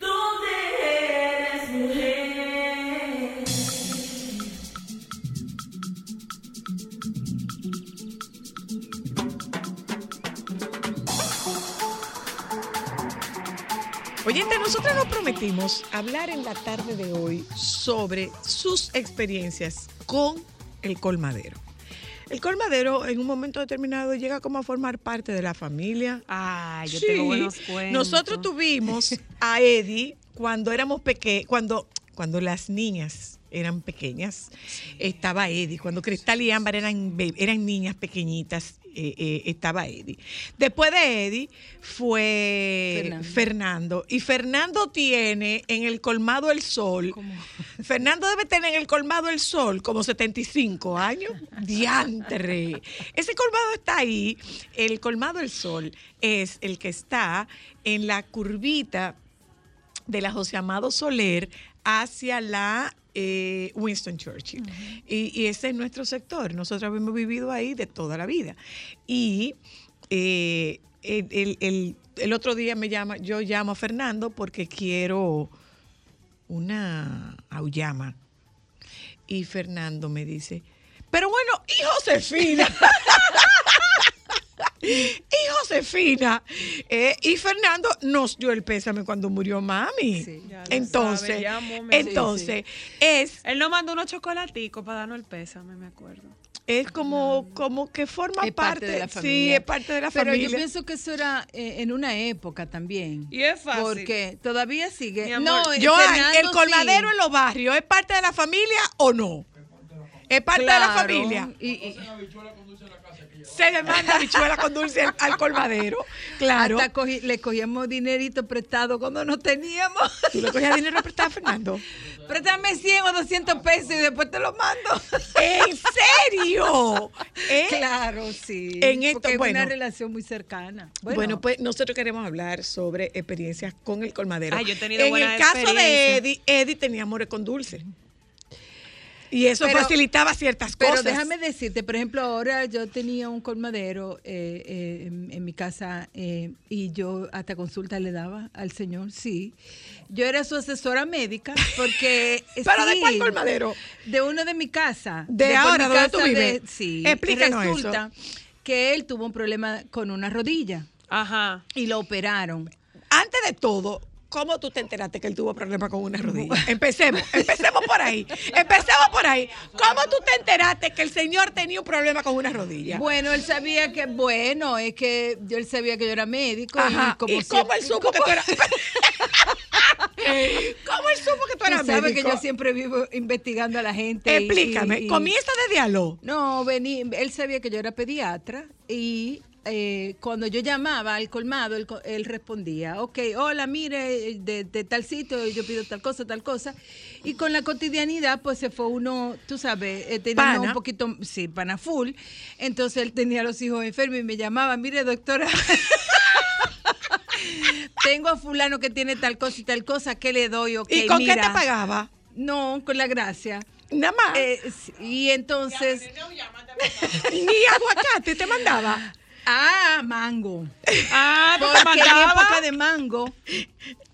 ¿Dónde eres mujer? Oyente, nosotros nos prometimos hablar en la tarde de hoy sobre sus experiencias con el colmadero. El colmadero en un momento determinado llega como a formar parte de la familia. Ay, yo Sí. tengo buenos cuentos. Nosotros tuvimos a Eddie cuando éramos pequeños, cuando, cuando las niñas eran pequeñas, estaba Eddie. Cuando Cristal y Ámbar eran, eran niñas pequeñitas, eh, eh, estaba Eddie. Después de Eddie fue Fernando. Fernando. Y Fernando tiene en el colmado El Sol. Fernando debe tener en el colmado El Sol como 75 años. Diantre. Ese colmado está ahí. El colmado El Sol es el que está en la curvita de la José Amado Soler hacia la eh, Winston Churchill. y, y ese es nuestro sector. Nosotros hemos vivido ahí de toda la vida. Y eh, el, el- el- el otro día me llama, yo llamo a Fernando porque quiero una auyama. Y Fernando me dice, pero bueno, y Josefina. y Josefina. eh, y Fernando nos dio el pésame cuando murió mami. Sí. Entonces, sabe, entonces es, Él nos mandó unos chocolaticos para darnos el pésame, me acuerdo. es como, como que forma Es parte parte, de la Sí, familia. es parte de la Pero familia. yo pienso que eso era eh, en una época también. Y es fácil. Porque todavía sigue. Mi amor, no, Fernando ¿el colmadero sí. en los barrios es parte de la familia o no? ¿Es parte de la Claro, familia? y- y- Se le manda bichuela con dulce al, al colmadero. Claro. Hasta cogí- le cogíamos dinerito prestado cuando no teníamos. ¿Tú le cogías dinero prestado a Fernando? Préstame 100 o 200 pesos y después te lo mando. ¿En serio? ¿Eh? Claro, sí. En esto, porque es bueno. una relación muy cercana. Bueno, pues nosotros queremos hablar sobre experiencias con el colmadero. Ay, yo he tenido en el caso de. Eddie, Eddie tenía amores con dulce. Y eso Pero- facilitaba ciertas Pero cosas. déjame decirte, por ejemplo, ahora yo tenía un colmadero eh, eh, en, en mi casa eh, y yo hasta consulta le daba al señor, sí. Yo era su asesora médica porque... ¿Pero de sí, cuál colmadero? De uno de mi casa. ¿De por ahora, donde tú vives? sí. Explícanos eso. Resulta que él tuvo un problema con una rodilla Ajá. y lo operaron. Antes de todo, ¿cómo tú te enteraste que él tuvo problemas con una rodilla? Empecemos, empecemos por ahí. Empecemos por ahí. ¿Cómo tú te enteraste que el señor tenía un problema con una rodilla? Bueno, él sabía que, bueno, es que yo, él sabía que yo era médico. Ajá. Y como ¿Y cómo él supo que tú eras? ¿Cómo él supo que tú eras sabes médico? que yo siempre vivo investigando a la gente. Explícame, y- y- comienza de diálogo. No, vení, él sabía que yo era pediatra y eh, cuando yo llamaba al colmado, él, respondía, ok, hola, mire, de, de tal sitio, yo pido tal cosa, tal cosa. Y con la cotidianidad, pues se fue uno, tú sabes, eh, tenía Pana. un poquito, sí, pana full. Entonces él tenía a los hijos enfermos y me llamaba, mire, doctora. Tengo a fulano que tiene tal cosa y tal cosa, ¿qué le doy? Ok, ¿Y con qué te pagaba? No, con la gracia. Nada más. Eh, y entonces... Ni aguacate te mandaba. Ah, mango. Ah, Porque en época de mango,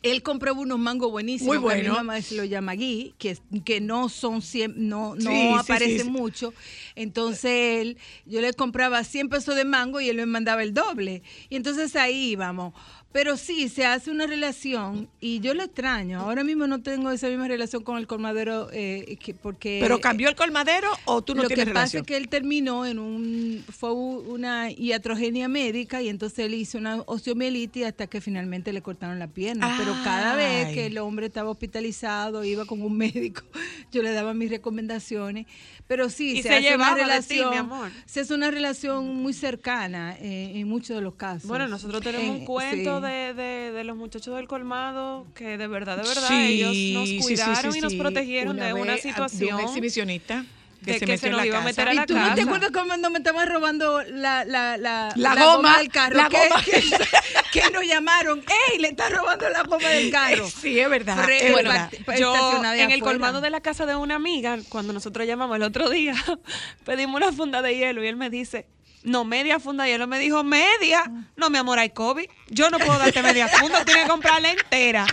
él compraba unos mangos buenísimos. Muy que bueno. mi mamá se lo llama gui, que, que no son no, no Sí, sí, aparecen sí, sí. mucho. Entonces él, yo le compraba 100 pesos de mango y él me mandaba el doble. Y entonces ahí íbamos. Pero sí, se hace una relación y yo lo extraño. Ahora mismo no tengo esa misma relación con el colmadero eh, que- porque... ¿Pero cambió el colmadero o tú no lo que tienes pasa relación? es que él terminó en un fue una iatrogenia médica y entonces él hizo una osteomielitis hasta que finalmente le cortaron la pierna. Pero cada vez que el hombre estaba hospitalizado, iba con un médico, yo le daba mis recomendaciones. Pero sí, se, se hace una ti, relación, mi amor. se hace una relación muy cercana eh, en muchos de los casos. Bueno, nosotros tenemos Eh, un cuento sí. De, de, de los muchachos del colmado que de verdad, de verdad, Sí, ellos nos sí, cuidaron sí, y nos protegieron Una de una situación. De un exhibicionista que de se que metió se en nos la iba a casa. meter a la ¿Y tú no te acuerdas cuando me estaban robando la, la, la, La goma, del carro? la que, goma. que, que nos llamaron, ¡ey! Le está robando la goma del carro. Sí, es verdad. Fre- es bueno, verdad. Yo en el colmado de la casa de una amiga, cuando nosotros llamamos el otro día, pedimos una funda de hielo y él me dice, no, media funda de hielo. Me dijo, media. No, mi amor, hay COVID. Yo no puedo darte media funda, tienes que comprarla entera.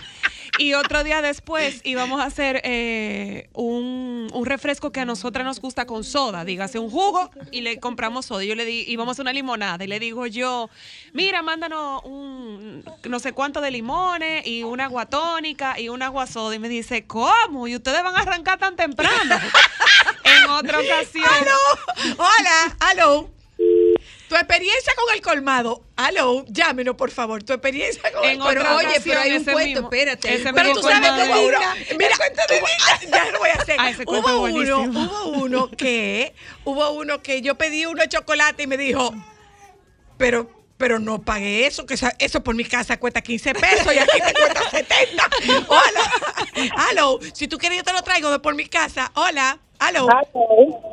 Y otro día después íbamos a hacer eh, un, un refresco que a nosotras nos gusta con soda, dígase un jugo, y le compramos soda. Y Yo le di, íbamos a una limonada y le digo yo, mira, mándanos un no sé cuánto de limones y una agua tónica y un agua soda. Y me dice, ¿cómo? ¿Y ustedes van a arrancar tan temprano? en otra ocasión. ¡Aló! Hola, aló. Tu experiencia con el colmado. Aló, llámenos, por favor. Tu experiencia con En el colmado. oye, pero hay un cuento, mismo- espérate. ese Pero tú sabes que una. Mira, hubo- ya lo voy a hacer. Ah, hubo uno, hubo uno que, hubo uno que yo pedí uno de chocolate y me dijo, pero, pero no pagué eso, que eso por mi casa cuesta 15 pesos y aquí te cuesta 70. Hola. Aló, si tú quieres yo te lo traigo de por mi casa. Hola. Aló.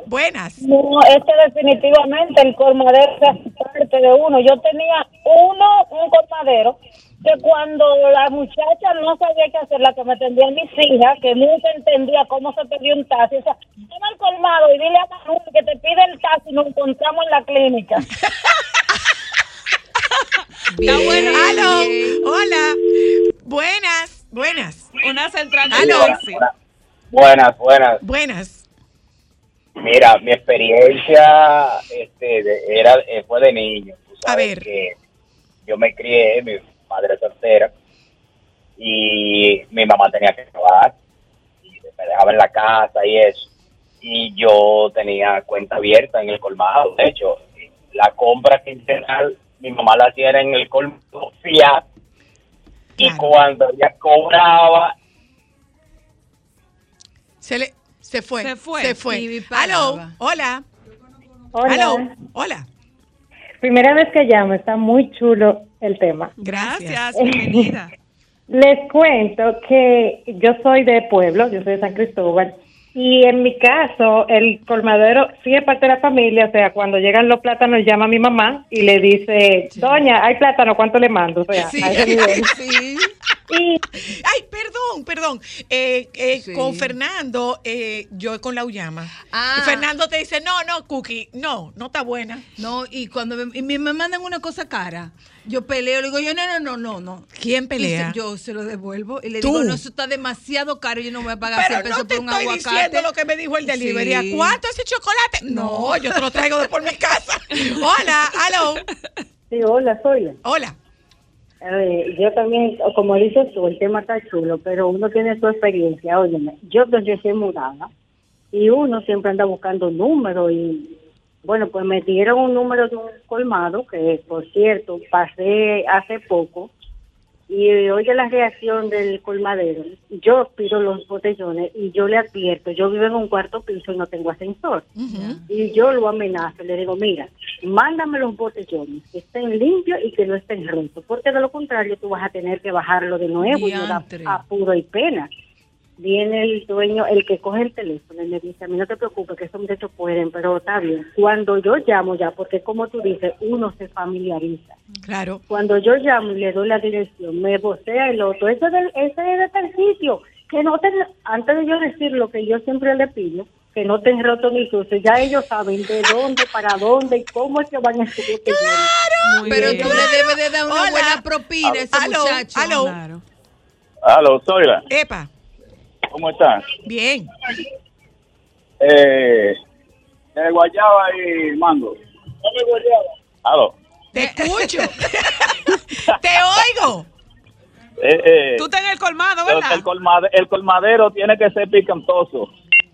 Buenas. No, es que definitivamente el colmadero es parte de uno. Yo tenía uno, un colmadero, que cuando la muchacha no sabía qué hacer, la que me atendía a mis hijas, que nunca entendía cómo se pedía un taxi, o sea, llama al colmado y dile a Manu que te pide el taxi y nos encontramos en la clínica. Está bueno. Aló. Hola. Buenas. Buenas. Una central de Aló. Buenas, buenas. Buenas. Mira, mi experiencia este, de- era, eh, fue de niño. Tú A sabes ver. que yo me crié, mi madre soltera, y mi mamá tenía que trabajar, y me dejaba en la casa y eso. Y yo tenía cuenta abierta en el colmado. De hecho, la compra quincenal, mi mamá la hacía en el colmado fiat, y Claro. cuando ella cobraba, Se le se fue. Se fue. Se fue. Aló. Hola. Hola. Aló. Hola. Primera vez que llamo, está muy chulo el tema. Gracias. Gracias, bienvenida. Les cuento que yo soy de pueblo, yo soy de San Cristóbal, y en mi caso, el colmadero sí es parte de la familia, o sea, cuando llegan los plátanos llama a mi mamá y le dice, doña, hay plátano, ¿cuánto le mando? O sea, Sí, a ese nivel. sí. Y Ay, perdón. perdón. Eh, eh, Sí. Con Fernando, eh, yo con la Uyama. Ah. Y Fernando te dice, no, no, Cookie, no, no está buena. No, y cuando me, y me, me mandan una cosa cara, yo peleo, le digo yo, no, no, no, no, no. ¿Quién pelea? se- yo se lo devuelvo y le Tú. digo, no, eso está demasiado caro, yo no voy a pagar Pero 100 pesos no te por un estoy aguacate. diciendo lo que me dijo el delivery. ¿A Sí. cuánto ese chocolate? No, yo te lo traigo de por mi casa. Hola, hello. Sí, hola, soy. Hola. Yo también, como dices tú, el tema está chulo, pero uno tiene su experiencia. Óyeme, yo desde soy mudada y uno siempre anda buscando números y, bueno, pues me dieron un número de un colmado que, por cierto, pasé hace poco y oye la reacción del colmadero. Yo pido los botellones y yo le advierto, yo vivo en un cuarto piso y no tengo ascensor. Y yo lo amenazo, le digo, mira, mándame los botellones, que estén limpios y que no estén rotos, porque de lo contrario tú vas a tener que bajarlo de nuevo y me da Diantre. apuro y pena. Viene el dueño, el que coge el teléfono y me dice, a mí no te preocupes, que esos muchachos pueden, pero está bien. Cuando yo llamo ya, porque como tú dices, uno se familiariza. Claro. Cuando yo llamo y le doy la dirección, me vocea el otro, ese, del, ese es de tal sitio, que no te, antes de yo decir lo que yo siempre le pido, que no te roto ni sucio, ya ellos saben de dónde, para dónde y cómo es que van a subir. Muy Pero bien. tú le debes de dar una Hola. buena propina a ese Aló, muchacho. aló. Claro. Aló, Zoila, Epa, ¿cómo estás? bien. Eh, de Guayaba y Mango. Aló. Te escucho. Te oigo. Eh, eh, Tú estás en el colmado, ¿verdad? el colmade- el colmadero tiene que ser picantoso.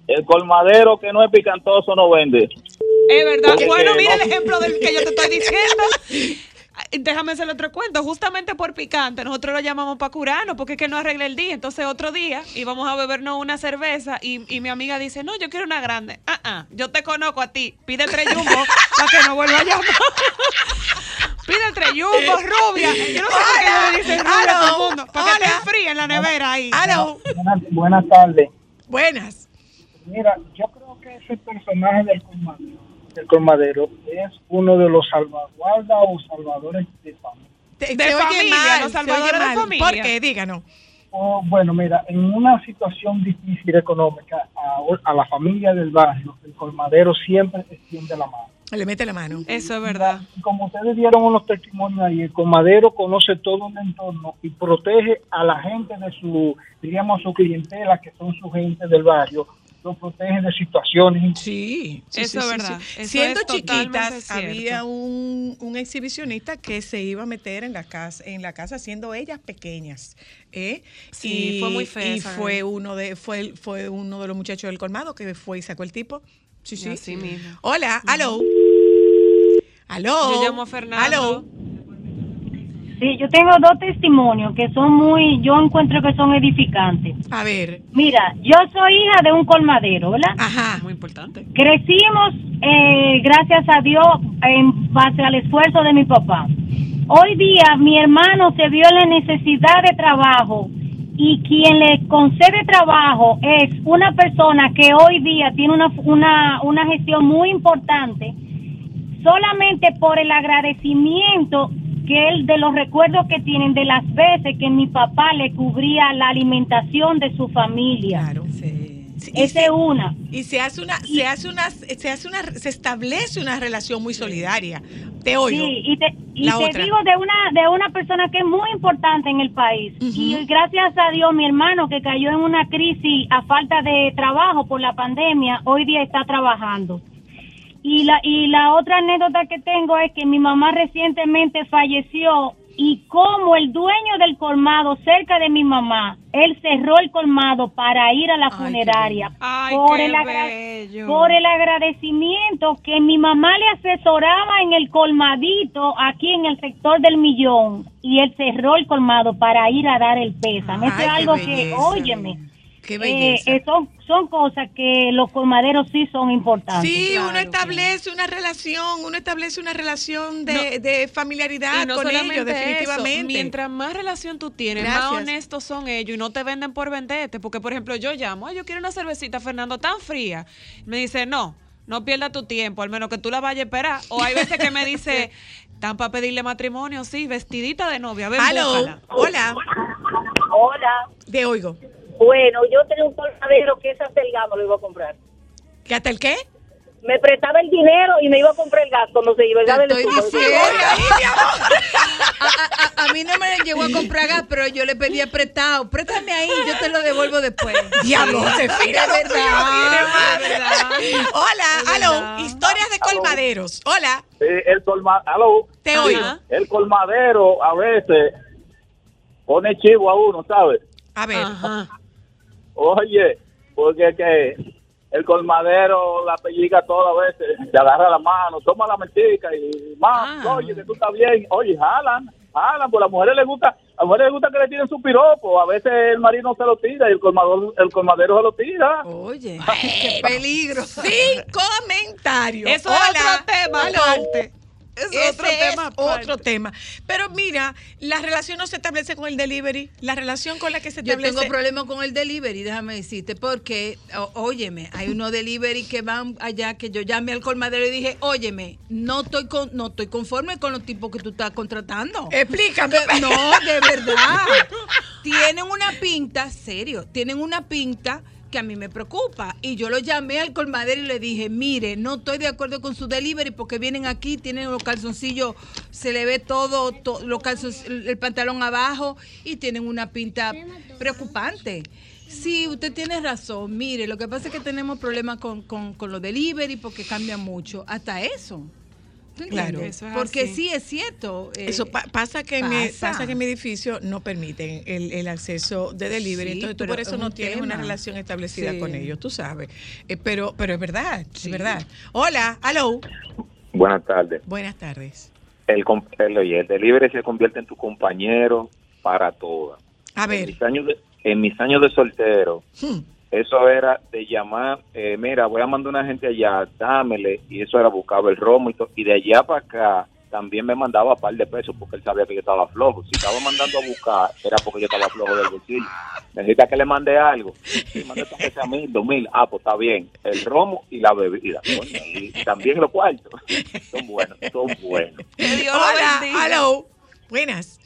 El colmadero que no es picantoso no vende. Es verdad. Porque Bueno, mira no- el ejemplo del que yo te estoy diciendo. Déjame hacer otro cuento. Justamente por picante, nosotros lo llamamos para curarnos porque es que no arregla el día. Entonces, otro día íbamos a bebernos una cerveza y, y mi amiga dice: No, yo quiero una grande. Ah, ah, yo te conozco a ti. Pide tres jumbo para que no vuelva a llamar. Pide tres jumbo, rubia. Yo no sé por qué yo le dicen rubia a todo el mundo. Para que te en la nevera ahí. Buenas, buenas tardes. Buenas. Mira, yo creo que ese personaje del colmadero, del colmadero es uno de los salvaguardas o salvadores de familia. De se oye familia, mal, los se oye salvadores de familia. ¿Por qué? Díganos. O, bueno, mira, en una situación difícil económica, a, a la familia del barrio, el colmadero siempre extiende la mano. Le mete la mano. Eso es verdad. Y como ustedes dieron unos testimonios ahí, el colmadero conoce todo el entorno y protege a la gente de su, diríamos, su clientela, que son su gente del barrio, lo protege de situaciones. Sí, sí, Eso sí, es verdad. sí. Eso Siendo es chiquitas, había un, un exhibicionista que se iba a meter en la casa, en la casa siendo ellas pequeñas. ¿eh? Sí, fue muy fea Y esa fue uno de, fue, fue uno de los muchachos del colmado que fue y sacó el tipo. Sí, sí. Así mismo. Hola, aló. Aló. Yo llamo a Fernando. Aló. Sí, yo tengo dos testimonios que son muy, yo encuentro que son edificantes. A ver. Mira, yo soy hija de un colmadero, ¿verdad? Ajá. Muy importante. Crecimos, eh, gracias a Dios, en base al esfuerzo de mi papá. Hoy día mi hermano se vio en la necesidad de trabajo y quien le concede trabajo es una persona que hoy día tiene una, una, una gestión muy importante solamente por el agradecimiento que él de los recuerdos que tienen de las veces que mi papá le cubría la alimentación de su familia. Claro. Sí, Esa es una. Y se hace una, se hace una, se hace una, se establece una relación muy solidaria. Te oigo. Sí, y te, y te digo de una de una persona que es muy importante en el país. Y gracias a Dios, mi hermano que cayó en una crisis a falta de trabajo por la pandemia, hoy día está trabajando. Y la y la otra anécdota que tengo es que mi mamá recientemente falleció y como el dueño del colmado cerca de mi mamá, él cerró el colmado para ir a la funeraria Ay, por qué el agra- bello. por el agradecimiento que mi mamá le asesoraba en el colmadito aquí en el sector del millón y él cerró el colmado para ir a dar el pésame. Eso es algo que, óyeme, Qué eh, belleza. eh, son, son cosas que los colmaderos sí son importantes. Sí, uno Claro establece una relación, uno establece una relación de, de familiaridad no con ellos, definitivamente. eso, mientras más relación tú tienes, Gracias. más honestos son ellos y no te venden por venderte. Porque, por ejemplo, yo llamo, "Ay, yo quiero una cervecita, Fernando, tan fría. Me dice, no, no pierdas tu tiempo, al menos que tú la vayas a esperar. O hay veces que me dice, ¿están para pedirle matrimonio? Sí, vestidita de novia, ven, búscala. hola, Hola, de oigo. Bueno, yo tenía un colmadero que ese hasta el gas me lo iba a comprar. ¿Qué hasta el qué? Me prestaba el dinero y me iba a comprar el gas cuando se iba el gas del Estoy diciendo. A, a- a- a mí no me llegó a comprar gas, pero yo le pedía prestado. Préstame ahí, yo te lo devuelvo después. Diablo, lo tuyo verdad, tiene verdad. Hola, aló, historias de colmaderos. Hola, Sí, el colma, aló. te oigo. El colmadero a veces pone chivo a uno, ¿sabes? A ver, Oye, porque que el colmadero la pellica todas veces, te agarra la mano, toma la mentica y más, oye, que tú estás bien, oye, jalan, jalan, pues a las mujeres les gusta, a las mujeres les gusta que le tiren su piropo, a veces el marino se lo tira y el colmador, el colmadero se lo tira. Oye, qué peligro. Sin comentario. Eso es otro tema. Es Ese otro tema es otro tema. Pero mira, la relación no se establece con el delivery. La relación con la que se Yo establece. tengo problemas con el delivery, déjame decirte, porque, óyeme, hay unos delivery que van allá que yo llamé al colmadero y dije, óyeme, no estoy con, no estoy conforme con los tipos que tú estás contratando. Explícame. Que- no, de verdad. tienen una pinta, serio, tienen una pinta que a mí me preocupa. Y yo lo llamé al colmadero y le dije, mire, no estoy de acuerdo con su delivery porque vienen aquí, tienen los calzoncillos, se le ve todo, to- los calzon- el pantalón abajo y tienen una pinta preocupante. Sí, usted tiene razón. Mire, lo que pasa es que tenemos problemas con, con, con los delivery porque cambian mucho. Hasta eso. ¿Tú Claro. entiendes? Eso es porque así. sí es cierto. eh, Eso pa- pasa que en mi, pasa. pasa que en mi edificio no permiten el, el acceso de delivery, Sí, entonces tú por eso es no tienes una relación establecida Sí. con ellos, tú sabes. Eh, pero pero es verdad, es verdad. Hola, hello. Buenas tardes. Buenas tardes. El, el, oye, el delivery se convierte en tu compañero para todas. A En ver. mis años de, en mis años de soltero, Hmm. Eso era de llamar, eh, mira, voy a mandar una gente allá, dámele, y eso era buscaba el romo y todo. Y de allá para acá también me mandaba un par de pesos porque él sabía que yo estaba flojo. Si estaba mandando a buscar, era porque yo estaba flojo del bolsillo. Necesita que le mande algo. Aunque sea mil, dos mil. Ah, pues está bien. El romo y la bebida. Y también los cuartos. Son buenos, son buenos. Hola, hello. Buenas.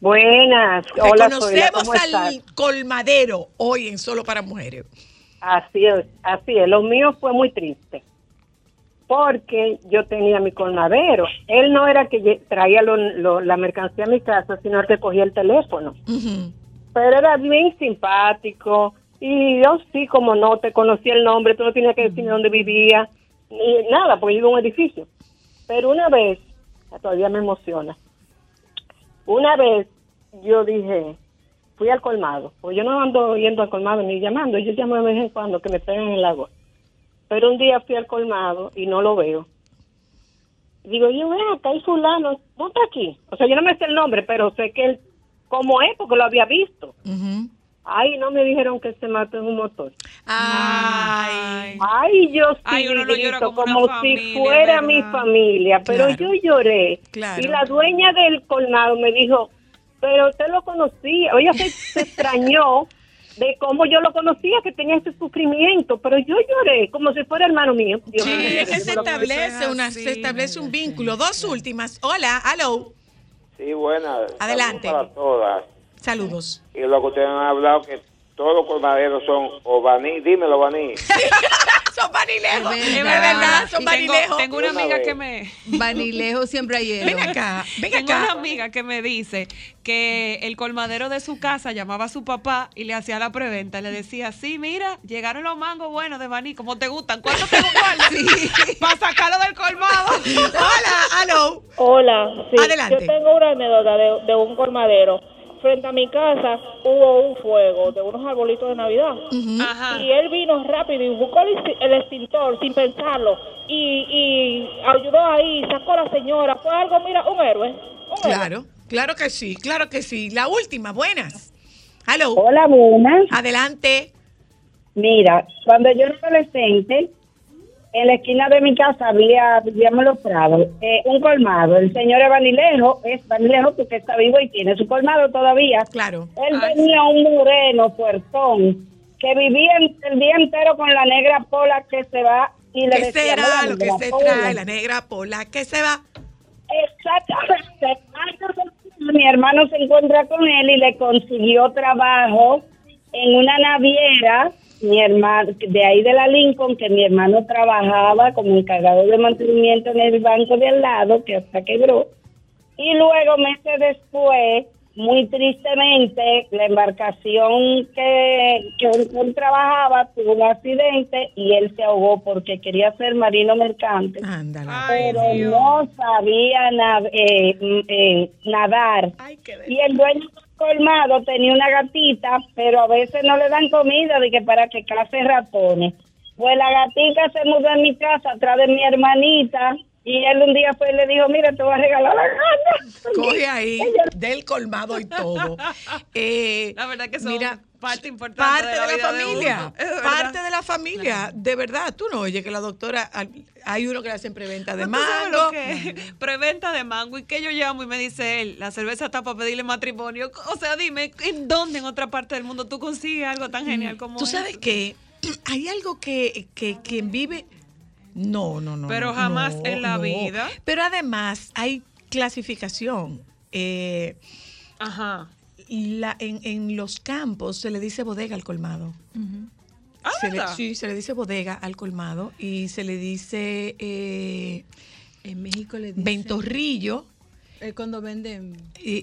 Buenas. Hola, Reconocemos ¿cómo al estás? colmadero hoy en Solo para Mujeres. Así es, así es. Lo mío fue muy triste. Porque yo tenía mi colmadero. Él no era que traía lo- lo- la mercancía a mi casa, sino que cogía el teléfono. Pero era bien simpático. Y yo sí, como no, te conocía el nombre, tú no tenías que decirme dónde vivía. Ni nada, porque yo vivo en un edificio. Pero una vez, todavía me emociona. Una vez yo dije, fui al colmado. Pues yo no ando yendo al colmado ni llamando. Yo llamo de vez en cuando que me pegan el agua. Pero un día fui al colmado y no lo veo. Digo, yo veo acá hay fulano, no está aquí. O sea, yo no me sé el nombre, pero sé que él, como es, porque lo había visto. Ay, no me dijeron que se mató en un motor. Ay. Ay, yo sí Ay, uno lo llora como como, si fuera ¿verdad? mi familia, pero Claro. yo lloré. Claro. Y la dueña del colmado me dijo, pero usted lo conocía. Ella se, se extrañó de cómo yo lo conocía, que tenía ese sufrimiento, pero yo lloré como si fuera hermano mío. Dios Sí, mío, es que se establece, una, se establece un vínculo. Dos últimas. Hola, hello. Sí, buenas. Adelante. Para todas. Saludos. Y lo que ustedes han hablado, que todos los colmaderos son o Baní. Dímelo, Baní. son vanilejos. Es Es verdad, son tengo, vanilejos. tengo una amiga que me... Vanilejo siempre hay hielo. Ven acá, ven Tengo acá. una amiga que me dice que el colmadero de su casa llamaba a su papá y le hacía la preventa. Le decía, sí, mira, llegaron los mangos buenos de Baní, ¿cómo te gustan? ¿Cuánto te gustan? Para sacarlo del colmado. Hola, hello. Hola, sí, Adelante. yo tengo una anécdota de, de un colmadero. Frente a mi casa hubo un fuego de unos arbolitos de Navidad. Y él vino rápido y buscó el, exti- el extintor sin pensarlo. Y, y ayudó ahí, sacó a la señora. Fue algo, mira, un héroe. Claro, claro que sí, claro que sí. La última, buenas. Hello. Hola, buenas. Adelante. Mira, cuando yo era adolescente, en la esquina de mi casa había, vivíamos en los prados, eh, un colmado. El señor es Vanilejo, es Vanilejo porque está vivo y tiene su colmado todavía. Claro. Él tenía un moreno puertón que vivía el, día entero con la negra pola que se va y le ¿Qué será "Mira, lo que se pola". trae la negra pola que se va? Exactamente. Mi hermano se encuentra con él y le consiguió trabajo en una naviera, mi hermano, de ahí de la Lincoln, que mi hermano trabajaba como encargado de mantenimiento en el banco de al lado, que hasta quebró. Y luego, meses después, muy tristemente, la embarcación que, que él, trabajaba tuvo un accidente y él se ahogó porque quería ser marino mercante. pero no sabía na- eh, eh, nadar. Y el dueño colmado tenía una gatita, pero a veces no le dan comida de que para que case ratones. Pues la gatita se mudó en mi casa atrás de mi hermanita y él un día fue y le dijo, mira, te voy a regalar la gata. Coge ahí del colmado y todo. Eh, La verdad que son mira, parte importante parte de de la, de familia, parte de la familia, de verdad. Tú no oyes que la doctora, hay uno que le hacen preventa de ¿Tú sabes mango. Preventa de mango. ¿Y que yo llamo y me dice él? La cerveza está para pedirle matrimonio. O sea, dime, ¿en dónde en otra parte del mundo tú consigues algo tan genial como Tú sabes eso? que hay algo que, que quien vive. No, no, no. Pero no, jamás no, en la no. vida. Pero además hay clasificación. Eh, Ajá. La, en, en los campos se le dice bodega al colmado. Ah, Se le- ¿verdad? sí, se le dice bodega al colmado y se le dice eh, En México le dicen. ventorrillo. Es cuando venden. Y,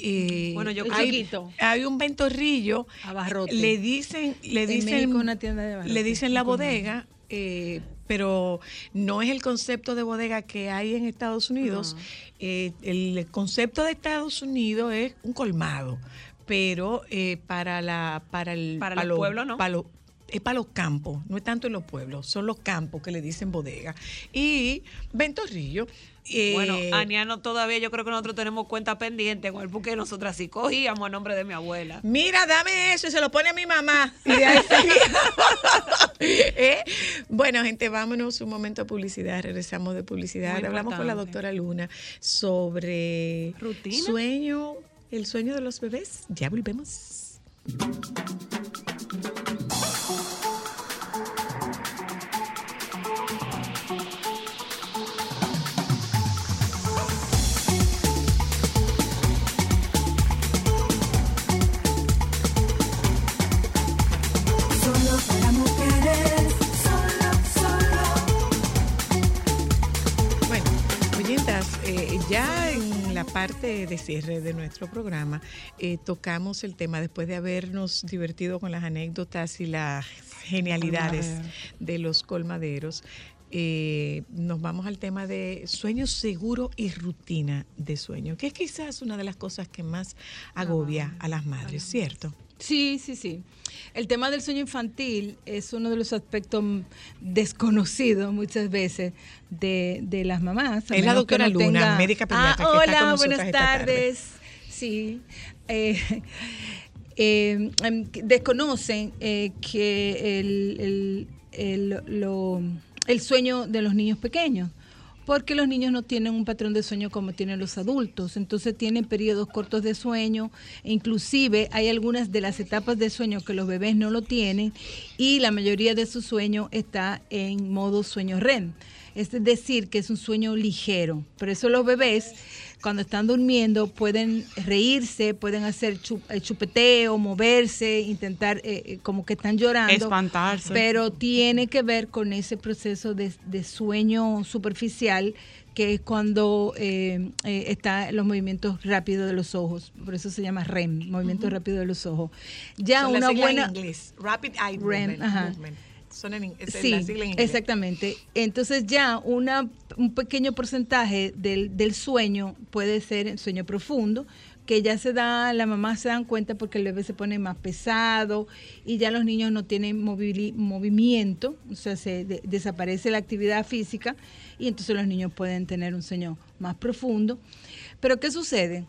y Bueno, yo hay, hay un ventorrillo. Abarrote. Le dicen, le En dicen, México una tienda de abarrote. le dicen la bodega, eh, pero no es el concepto de bodega que hay en Estados Unidos. Eh, el concepto de Estados Unidos es un colmado, pero eh, para la para el Para los lo- pueblos, ¿no? para lo- es para los campos, no es tanto en los pueblos, son los campos que le dicen bodega. Y ventorrillo. eh, Bueno, Aniano, todavía yo creo que nosotros tenemos cuenta pendiente con él porque nosotras sí cogíamos a nombre de mi abuela. Mira, dame eso y se lo pone a mi mamá. Y de ahí ¿Eh? Bueno, gente, vámonos un momento a publicidad. Regresamos de publicidad. Muy Hablamos con la doctora Luna sobre ¿Rutina? sueño, el sueño de los bebés. Ya volvemos. Mujeres, solo, solo. Bueno, oyentas, eh, ya parte de cierre de nuestro programa eh, tocamos el tema después de habernos divertido con las anécdotas y las genialidades de los colmaderos. eh, nos vamos al tema de sueño seguro y rutina de sueño, que es quizás una de las cosas que más agobia a las madres, ¿cierto? Sí, sí, sí. El tema del sueño infantil es uno de los aspectos desconocidos muchas veces de, de las mamás. Es la doctora Luna, tenga- médica pediatra, Ah, que está con hola, buenas esta tarde. tardes. Sí. Eh, eh, em, desconocen eh, que el, el- el- lo- el sueño de los niños pequeños porque los niños no tienen un patrón de sueño como tienen los adultos, entonces tienen periodos cortos de sueño, inclusive hay algunas de las etapas de sueño que los bebés no lo tienen y la mayoría de su sueño está en modo sueño REM, es decir, que es un sueño ligero. Por eso los bebés cuando están durmiendo pueden reírse, pueden hacer eh, chupeteo, moverse, intentar eh, eh, como que están llorando. Espantarse. Pero tiene que ver con ese proceso de, de sueño superficial que es cuando eh, eh, está los movimientos rápidos de los ojos. Por eso se llama REM, movimiento Ujú. rápido de los ojos. Ya Son una buena... en inglés, Rapid Eye REM, Movement. ajá. movement. Son en, es Sí, la sigla en inglés. exactamente. Entonces ya una, un pequeño porcentaje del, del sueño puede ser el sueño profundo, que ya se da, la mamá se dan cuenta porque el bebé se pone más pesado y ya los niños no tienen movili- movimiento, o sea, se de- desaparece la actividad física y entonces los niños pueden tener un sueño más profundo. Pero ¿qué sucede?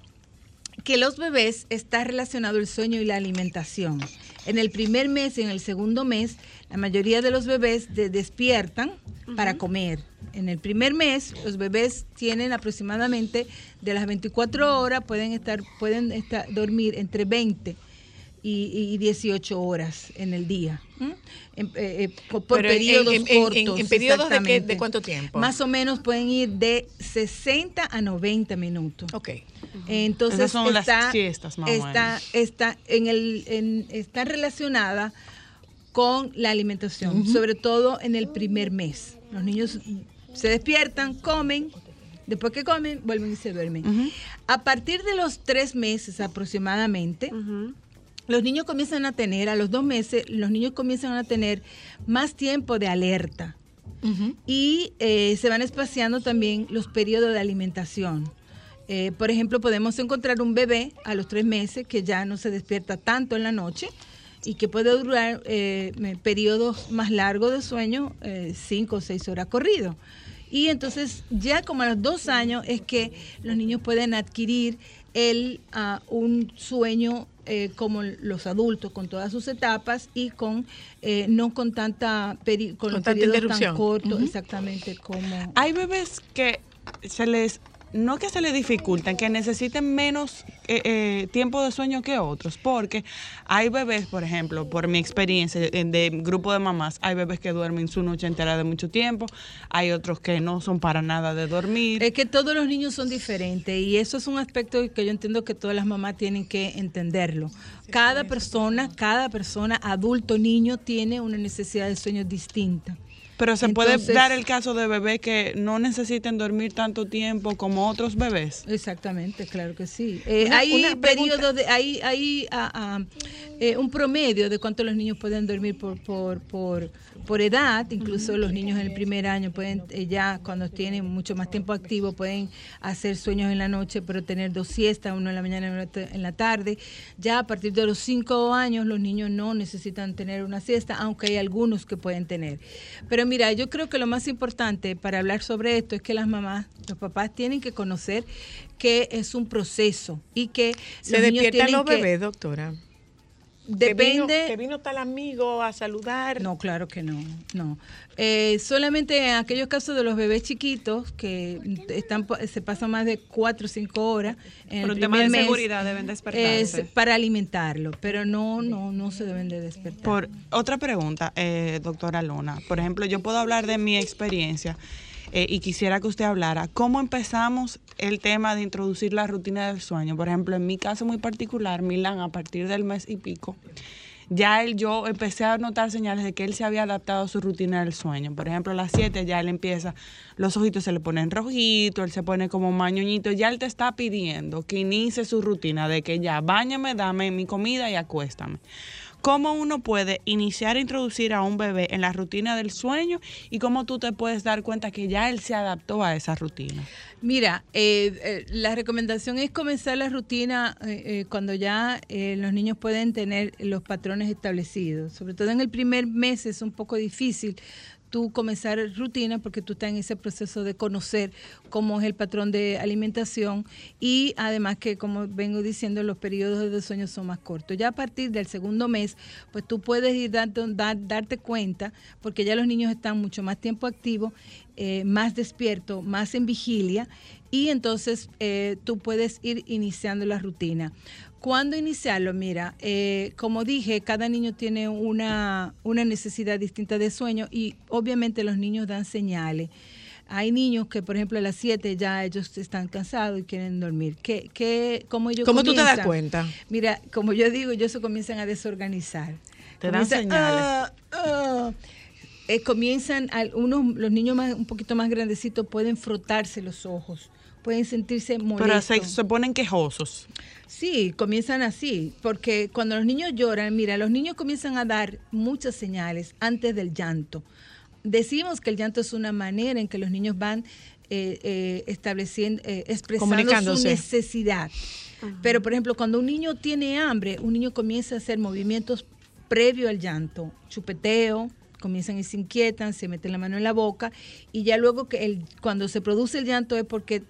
que los bebés está relacionado el sueño y la alimentación. En el primer mes y en el segundo mes, la mayoría de los bebés de- despiertan para comer. En el primer mes, los bebés tienen aproximadamente de las 24 horas, pueden estar, pueden estar, dormir entre 20 y, y 18 horas en el día. En- eh, por periodos en- en- cortos. en- en periodos de qué- exactamente. de cuánto tiempo? Más o menos pueden ir de 60 a 90 minutos. Ok. Entonces Esas son las está, siestas, más está, en el, en- está relacionada con la alimentación, sobre todo en el primer mes. Los niños se despiertan, comen, después que comen, vuelven y se duermen. A partir de los tres meses aproximadamente, los niños comienzan a tener, a los dos meses, los niños comienzan a tener más tiempo de alerta y eh, se van espaciando también los periodos de alimentación. Eh, por ejemplo, podemos encontrar un bebé a los tres meses que ya no se despierta tanto en la noche y que puede durar eh, periodos más largos de sueño, eh, cinco o seis horas corrido. Y entonces ya como a los dos años es que los niños pueden adquirir el, ah, un sueño eh, como los adultos, con todas sus etapas y con eh, no con tanta peri- con, Con los tanta tan Ujú. exactamente como Hay bebés que se les, no que se les dificultan, que necesiten menos eh, eh, tiempo de sueño que otros, porque hay bebés, por ejemplo, por mi experiencia eh, de grupo de mamás, hay bebés que duermen su noche entera de mucho tiempo, hay otros que no son para nada de dormir. Es que todos los niños son diferentes y eso es un aspecto que yo entiendo que todas las mamás tienen que entenderlo. Cada persona, cada persona, adulto, niño, tiene una necesidad de sueño distinta. Pero se puede dar el caso de bebés que no necesiten dormir tanto tiempo como otros bebés. Exactamente, claro que sí. Eh, Una- hay periodos de, hay, hay eh, un promedio de cuánto los niños pueden dormir por, por, por, por edad. Incluso los niños en el primer año pueden eh, ya cuando tienen mucho más tiempo activo pueden hacer sueños en la noche, pero tener dos siestas, uno en la mañana y uno en la tarde. Ya a partir de los cinco años los niños no necesitan tener una siesta, aunque hay algunos que pueden tener. Pero mira, yo creo que lo más importante para hablar sobre esto es que las mamás, los papás tienen que conocer que es un proceso y que Se los despiertan los que- bebés, doctora. Depende. Que vino, que vino tal amigo a saludar. No, claro que no, no. Eh, solamente en aquellos casos de los bebés chiquitos que están se pasan más de cuatro o cinco horas en Por el un tema de mes, seguridad deben despertarse. es para alimentarlo, pero no, no, no se deben de despertar. Por otra pregunta, eh, doctora Luna. Por ejemplo, yo puedo hablar de mi experiencia eh, y quisiera que usted hablara cómo empezamos el tema de introducir la rutina del sueño. Por ejemplo, en mi caso muy particular, Milán, a partir del mes y pico, ya él, yo empecé a notar señales de que él se había adaptado a su rutina del sueño. Por ejemplo, a las 7 ya él empieza, los ojitos se le ponen rojitos, él se pone como mañoñito, ya él te está pidiendo que inicie su rutina de que ya bañame, dame mi comida y acuéstame. ¿Cómo uno puede iniciar a introducir a un bebé en la rutina del sueño y cómo tú te puedes dar cuenta que ya él se adaptó a esa rutina? Mira, eh, eh, la recomendación es comenzar la rutina eh, eh, cuando ya los niños pueden tener los patrones establecidos. Sobre todo en el primer mes es un poco difícil tú comenzar rutina porque tú estás en ese proceso de conocer cómo es el patrón de alimentación y además que como vengo diciendo los periodos de sueño son más cortos. Ya a partir del segundo mes, pues tú puedes ir dando, dar- darte cuenta porque ya los niños están mucho más tiempo activos, eh, más despiertos, más en vigilia y entonces eh, tú puedes ir iniciando la rutina. ¿Cuándo iniciarlo? Mira, eh, como dije, cada niño tiene una, una necesidad distinta de sueño y obviamente los niños dan señales. Hay niños que, por ejemplo, a las 7 ya ellos están cansados y quieren dormir. ¿Qué, qué, cómo ellos ¿Cómo tú te das cuenta? Mira, como yo digo, ellos se comienzan a desorganizar. Te dan Comienzan, señales. "Ah, ah". Eh, comienzan, al- unos, los niños más, un poquito más grandecitos pueden frotarse los ojos, pueden sentirse molestos. Pero se, se ponen quejosos. Sí, comienzan así, porque cuando los niños lloran, mira, los niños comienzan a dar muchas señales antes del llanto. Decimos que el llanto es una manera en que los niños van eh, eh, estableciendo, eh, expresando su necesidad. Pero, por ejemplo, cuando un niño tiene hambre, un niño comienza a hacer movimientos previo al llanto, chupeteo, comienzan y se inquietan, se meten la mano en la boca y ya luego que el, cuando se produce el llanto es porque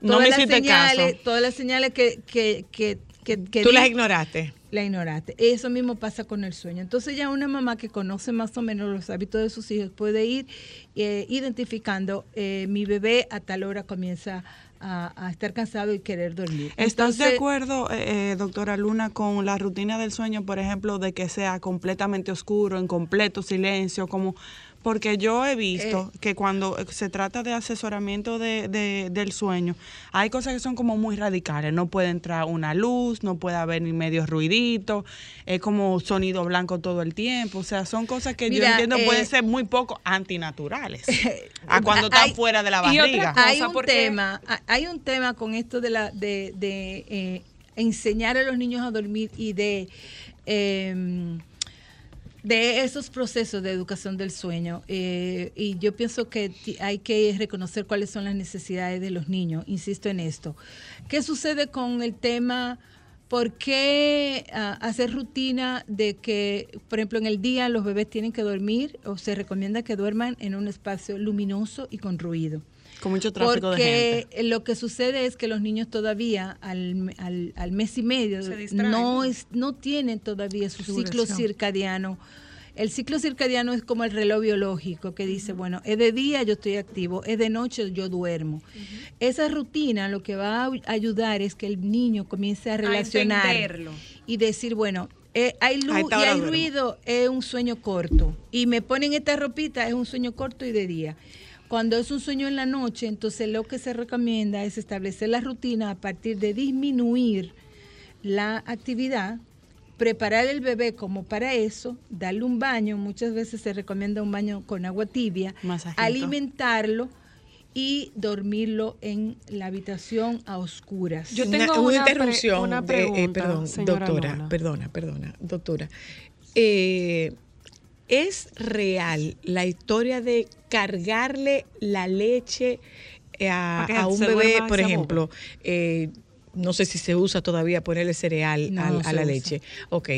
No todas me las señales, caso. todas las señales que, que, que, que- que Tú las ignoraste. la ignoraste. Eso mismo pasa con el sueño. Entonces ya una mamá que conoce más o menos los hábitos de sus hijos puede ir eh, identificando, eh, mi bebé a tal hora comienza a- a estar cansado y querer dormir. ¿Estás de acuerdo, eh, eh, doctora Luna, con la rutina del sueño, por ejemplo, de que sea completamente oscuro, en completo silencio, como porque yo he visto Eh. que cuando se trata de asesoramiento de, de- del sueño, hay cosas que son como muy radicales. No puede entrar una luz, no puede haber ni medio ruidito, es como sonido blanco todo el tiempo. O sea, son cosas que yo entiendo eh, pueden ser muy poco antinaturales a cuando están Hay- fuera de la y otra barriga. cosa, hay un tema, ha- hay un tema con esto de la de, de, eh, enseñar a los niños a dormir y de eh, de esos procesos de educación del sueño. eh, y yo pienso que hay que reconocer cuáles son las necesidades de los niños. Insisto en esto. ¿Qué sucede con el tema? ¿Por qué ah, hacer rutina de que, por ejemplo, en el día los bebés tienen que dormir o se recomienda que duerman en un espacio luminoso y con ruido? Con mucho tráfico de Porque gente. lo que sucede es que los niños todavía al, al- al mes y medio no es no tienen todavía su ciclo circadiano. El ciclo circadiano es como el reloj biológico que dice, bueno, es de día yo estoy activo, es de noche yo duermo. Esa rutina lo que va a ayudar es que el niño comience a relacionar entenderlo. y decir, bueno, eh, hay luz y hay ruido, es un sueño corto. Y me ponen esta ropita, es un sueño corto y de día. Cuando es un sueño en la noche, entonces lo que se recomienda es establecer la rutina a partir de disminuir la actividad, preparar el bebé como para eso, darle un baño, muchas veces se recomienda un baño con agua tibia, Masajito. alimentarlo y dormirlo en la habitación a oscuras. Yo tengo una, interrupción. de- eh, perdón, doctora, perdona, perdona, doctora. Eh, ¿Es real la historia de cargarle la leche eh, a, un bebé, por ejemplo? eh, no sé si se usa todavía ponerle cereal No, a, la usa. leche. Ok,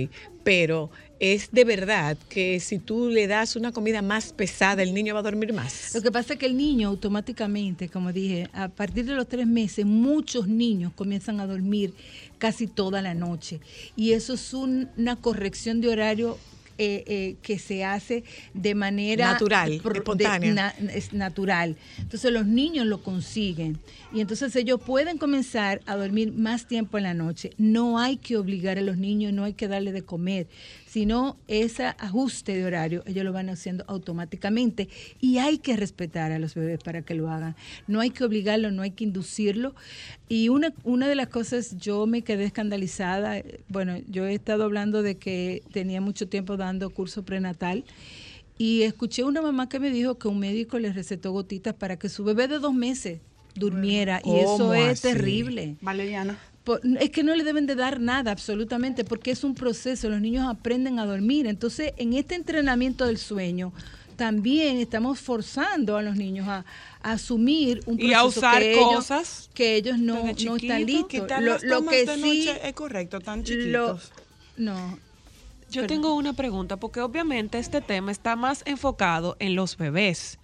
pero es de verdad que si tú le das una comida más pesada, el niño va a dormir más. Lo que pasa es que el niño automáticamente, como dije, a partir de los tres meses, muchos niños comienzan a dormir casi toda la noche. Y eso es un- una corrección de horario. Eh, eh, que se hace de manera Natural, pro- de- espontánea. na- es natural. Entonces los niños lo consiguen y entonces ellos pueden comenzar a dormir más tiempo en la noche. No hay que obligar a los niños, no hay que darle de comer, sino ese ajuste de horario ellos lo van haciendo automáticamente y hay que respetar a los bebés para que lo hagan. No hay que obligarlo, no hay que inducirlo. Y una, una de las cosas, yo me quedé escandalizada, bueno, yo he estado hablando de que tenía mucho tiempo dando curso prenatal y escuché una mamá que me dijo que un médico le recetó gotitas para que su bebé de dos meses durmiera y eso ¿Cómo es así? terrible. Valeriana. Es que no le deben de dar nada absolutamente porque es un proceso, los niños aprenden a dormir. Entonces, en este entrenamiento del sueño, también estamos forzando a los niños a, a asumir un proceso Y a usar que ellos- cosas que ellos no, no están listos. quitar Lo, las lo tomas que de sí, noche es correcto, tan lo- chiquitos. no. Yo Pero- tengo una pregunta, porque obviamente este tema está más enfocado en los bebés.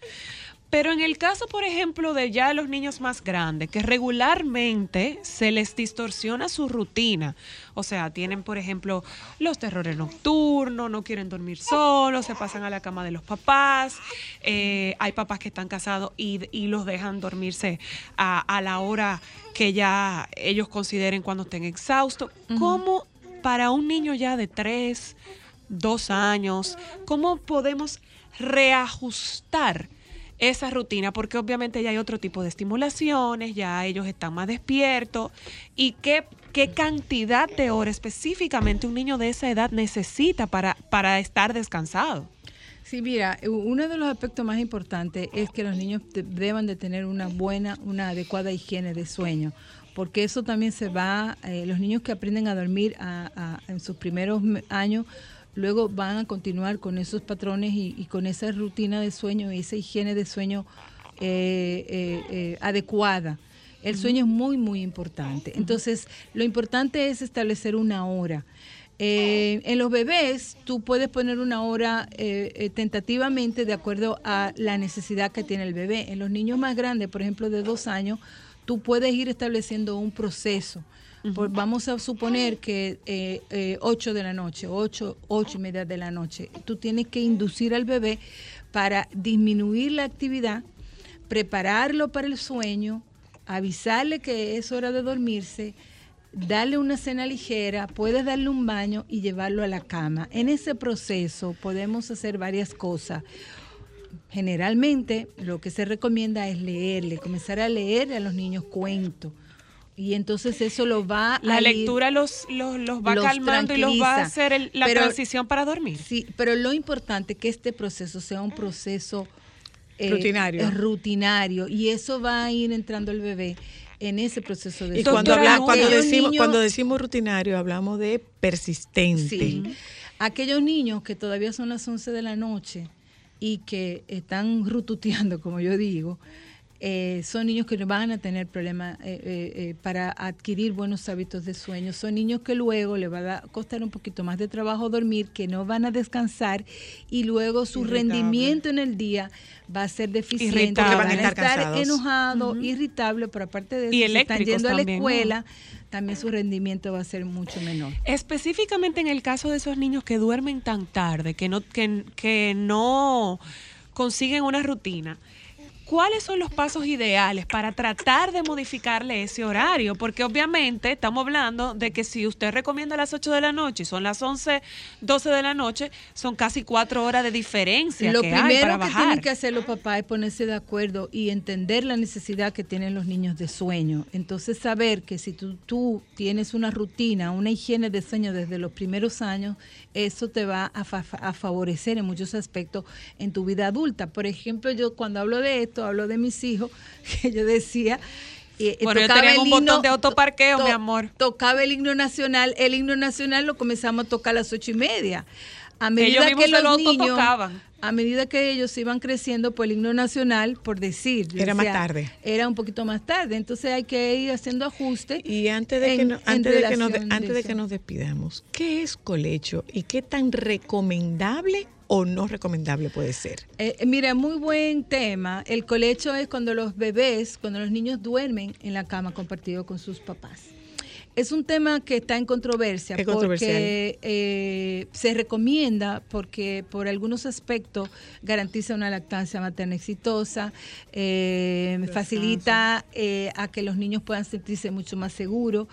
Pero en el caso, por ejemplo, de ya los niños más grandes, que regularmente se les distorsiona su rutina. O sea, tienen, por ejemplo, los terrores nocturnos, no quieren dormir solos, se pasan a la cama de los papás. eh, hay papás que están casados y, y los dejan dormirse a, a la hora que ya ellos consideren cuando estén exhaustos. ¿Cómo para un niño ya de tres, dos años, cómo podemos reajustar esa rutina? Porque obviamente ya hay otro tipo de estimulaciones, ya ellos están más despiertos. ¿Y qué, qué cantidad de horas específicamente un niño de esa edad necesita para, para estar descansado? Sí, mira, uno de los aspectos más importantes es que los niños de- deban de tener una buena, una adecuada higiene de sueño, porque eso también se va, eh, los niños que aprenden a dormir en sus primeros me- años, luego van a continuar con esos patrones y, y con esa rutina de sueño y esa higiene de sueño eh, eh, eh, adecuada. El sueño es muy, muy importante. Entonces, lo importante es establecer una hora. En los bebés, tú puedes poner una hora tentativamente de acuerdo a la necesidad que tiene el bebé. En los niños más grandes, por ejemplo, de dos años, tú puedes ir estableciendo un proceso. Vamos a suponer que eh, eh, 8 de la noche, 8, ocho y media de la noche, tú tienes que inducir al bebé para disminuir la actividad, prepararlo para el sueño, avisarle que es hora de dormirse, darle una cena ligera, puedes darle un baño y llevarlo a la cama. En ese proceso podemos hacer varias cosas. Generalmente lo que se recomienda es leerle, comenzar a leer a los niños cuentos. Y entonces eso lo va La a ir- lectura los, los, los va los calmando y los va a hacer el- la Pero- transición para dormir. Sí, pero lo importante es que este proceso sea un proceso eh, Rutinario. rutinario y eso va a ir entrando el bebé en ese proceso de Y cuando, habla- cuando, decimos, niños- cuando decimos rutinario, hablamos de persistente. Sí. Aquellos niños que todavía son las 11 de la noche y que están rututeando, como yo digo, eh, son niños que no van a tener problemas eh, eh, eh, para adquirir buenos hábitos de sueño. Son niños que luego le va a costar un poquito más de trabajo dormir, que no van a descansar y luego su Irritable. rendimiento en el día va a ser deficiente, Irritable. van, a estar enojados, irritables, pero aparte de eso, Y si están yendo a la también, ¿no? escuela, también su rendimiento va a ser mucho menor. Específicamente en el caso de esos niños que duermen tan tarde, que no, que, que no consiguen una rutina, ¿cuáles son los pasos ideales para tratar de modificarle ese horario? Porque obviamente estamos hablando de que si usted recomienda las 8 de la noche y son las 11, 12 de la noche, son casi cuatro horas de diferencia Lo que hay primero para que bajar. tienen que hacer los papás es ponerse de acuerdo y entender la necesidad que tienen los niños de sueño. Entonces saber que si tú, tú tienes una rutina, una higiene de sueño desde los primeros años, eso te va a, fa- a favorecer en muchos aspectos en tu vida adulta. Por ejemplo, yo cuando hablo de esto, hablo de mis hijos, que yo decía... eh, Bueno, yo tenía el un botón himno- de autoparqueo, to- mi amor. Tocaba el himno nacional. El himno nacional lo comenzamos a tocar a las ocho y media. A medida que se los lo niños, a medida que ellos iban creciendo, pues el himno nacional, por decir, Era más tarde. Era un poquito más tarde. Entonces hay que ir haciendo ajustes. Y antes de, que, no- antes de, que, nos, antes de que nos despidamos, ¿qué es colecho y qué tan recomendable o no recomendable puede ser? Eh, eh, mira, muy buen tema. El colecho es cuando los bebés, cuando los niños duermen en la cama compartido con sus papás. Es un tema que está en controversia Es porque eh, se recomienda porque por algunos aspectos garantiza una lactancia materna exitosa, eh, facilita eh, a que los niños puedan sentirse mucho más seguros.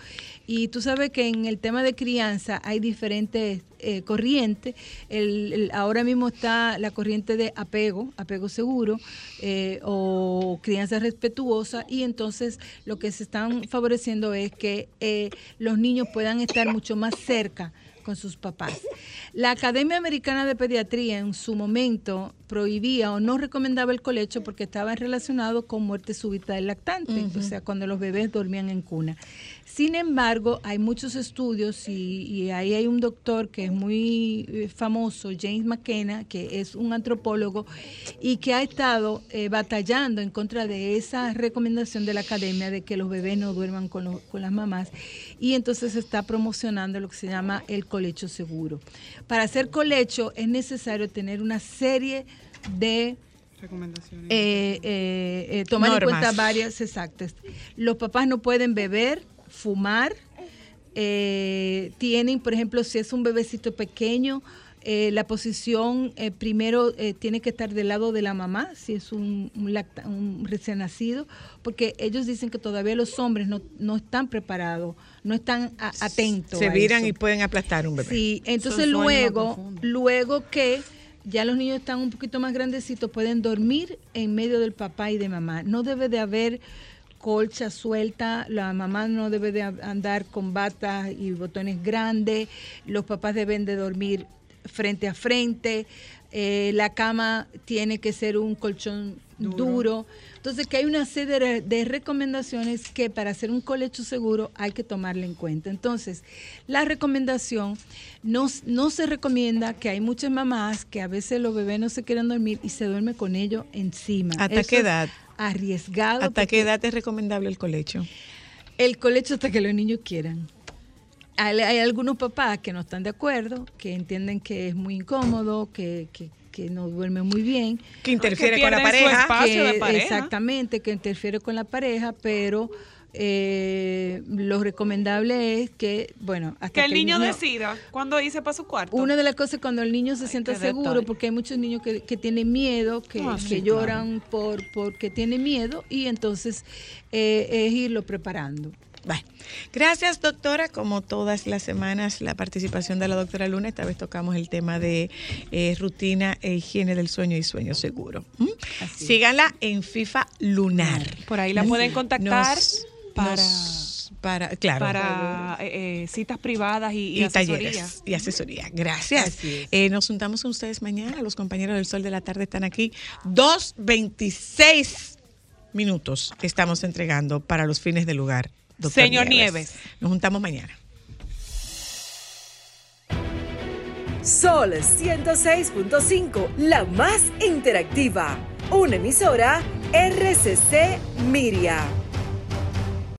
Y tú sabes que en el tema de crianza hay diferentes eh, corrientes. El- el- ahora mismo está la corriente de apego, apego seguro eh, o crianza respetuosa. Y entonces lo que se están favoreciendo es que los niños puedan estar mucho más cerca con sus papás. La Academia Americana de Pediatría en su momento prohibía o no recomendaba el colecho porque estaba relacionado con muerte súbita del lactante, o sea, cuando los bebés dormían en cuna. Sin embargo, hay muchos estudios y, y ahí hay un doctor que es muy eh, famoso, James McKenna, que es un antropólogo y que ha estado eh, batallando en contra de esa recomendación de la academia de que los bebés no duerman con, los- con las mamás y entonces se está promocionando lo que se llama el colecho seguro. Para hacer colecho es necesario tener una serie de Recomendaciones. eh, eh, eh, tomar en cuenta varias exactas. Los papás no pueden beber, fumar. eh, tienen, por ejemplo, si es un bebecito pequeño, eh, la posición eh, primero eh, tiene que estar del lado de la mamá, si es un, un, lacta- un recién nacido, porque ellos dicen que todavía los hombres no, no están preparados, no están a- atentos. Se viran y pueden aplastar un bebé. Sí, entonces Son luego, luego que ya los niños están un poquito más grandecitos, pueden dormir en medio del papá y de mamá. No debe de haber colcha suelta, la mamá no debe de andar con batas y botones grandes, los papás deben de dormir frente a frente, eh, la cama tiene que ser un colchón duro. Entonces, que hay una serie de, de recomendaciones que para hacer un colecho seguro hay que tomarle en cuenta. Entonces, la recomendación no, no se recomienda que hay muchas mamás que a veces los bebés no se quieren dormir y se duerme con ellos encima. ¿Hasta Eso qué edad? Arriesgado. ¿Hasta qué edad es recomendable el colecho? El colecho hasta que los niños quieran. Hay, hay algunos papás que no están de acuerdo, que entienden que es muy incómodo, que, que, que no duermen muy bien. Que interfiere Que con la pareja. espacio de Que- pareja. Exactamente, que interfiere con la pareja, pero eh, lo recomendable es que, bueno, hasta Que el niño decida cuándo irse para su cuarto. Una de las cosas es cuando el niño se sienta qué seguro, detalle. porque hay muchos niños que, que tienen miedo, que, Ah, que sí, lloran por porque tienen miedo y entonces eh, es irlo preparando. Bueno, gracias doctora. Como todas las semanas, la participación de la doctora Luna. Esta vez tocamos el tema de eh, rutina e higiene del sueño y sueño seguro. ¿Mm? Síganla en FIFA Lunar. Por ahí la pueden contactar Nos- para, nos- para, claro. para eh, eh, citas privadas y, y y asesoría. talleres y asesoría. Gracias. Eh, nos juntamos con ustedes mañana. Los compañeros del Sol de la Tarde están aquí. 2.26 minutos estamos entregando para los fines del lugar. doctor Señor Nieves. Nos juntamos mañana. Sol 106.5, la más interactiva. Una emisora RCC Miria.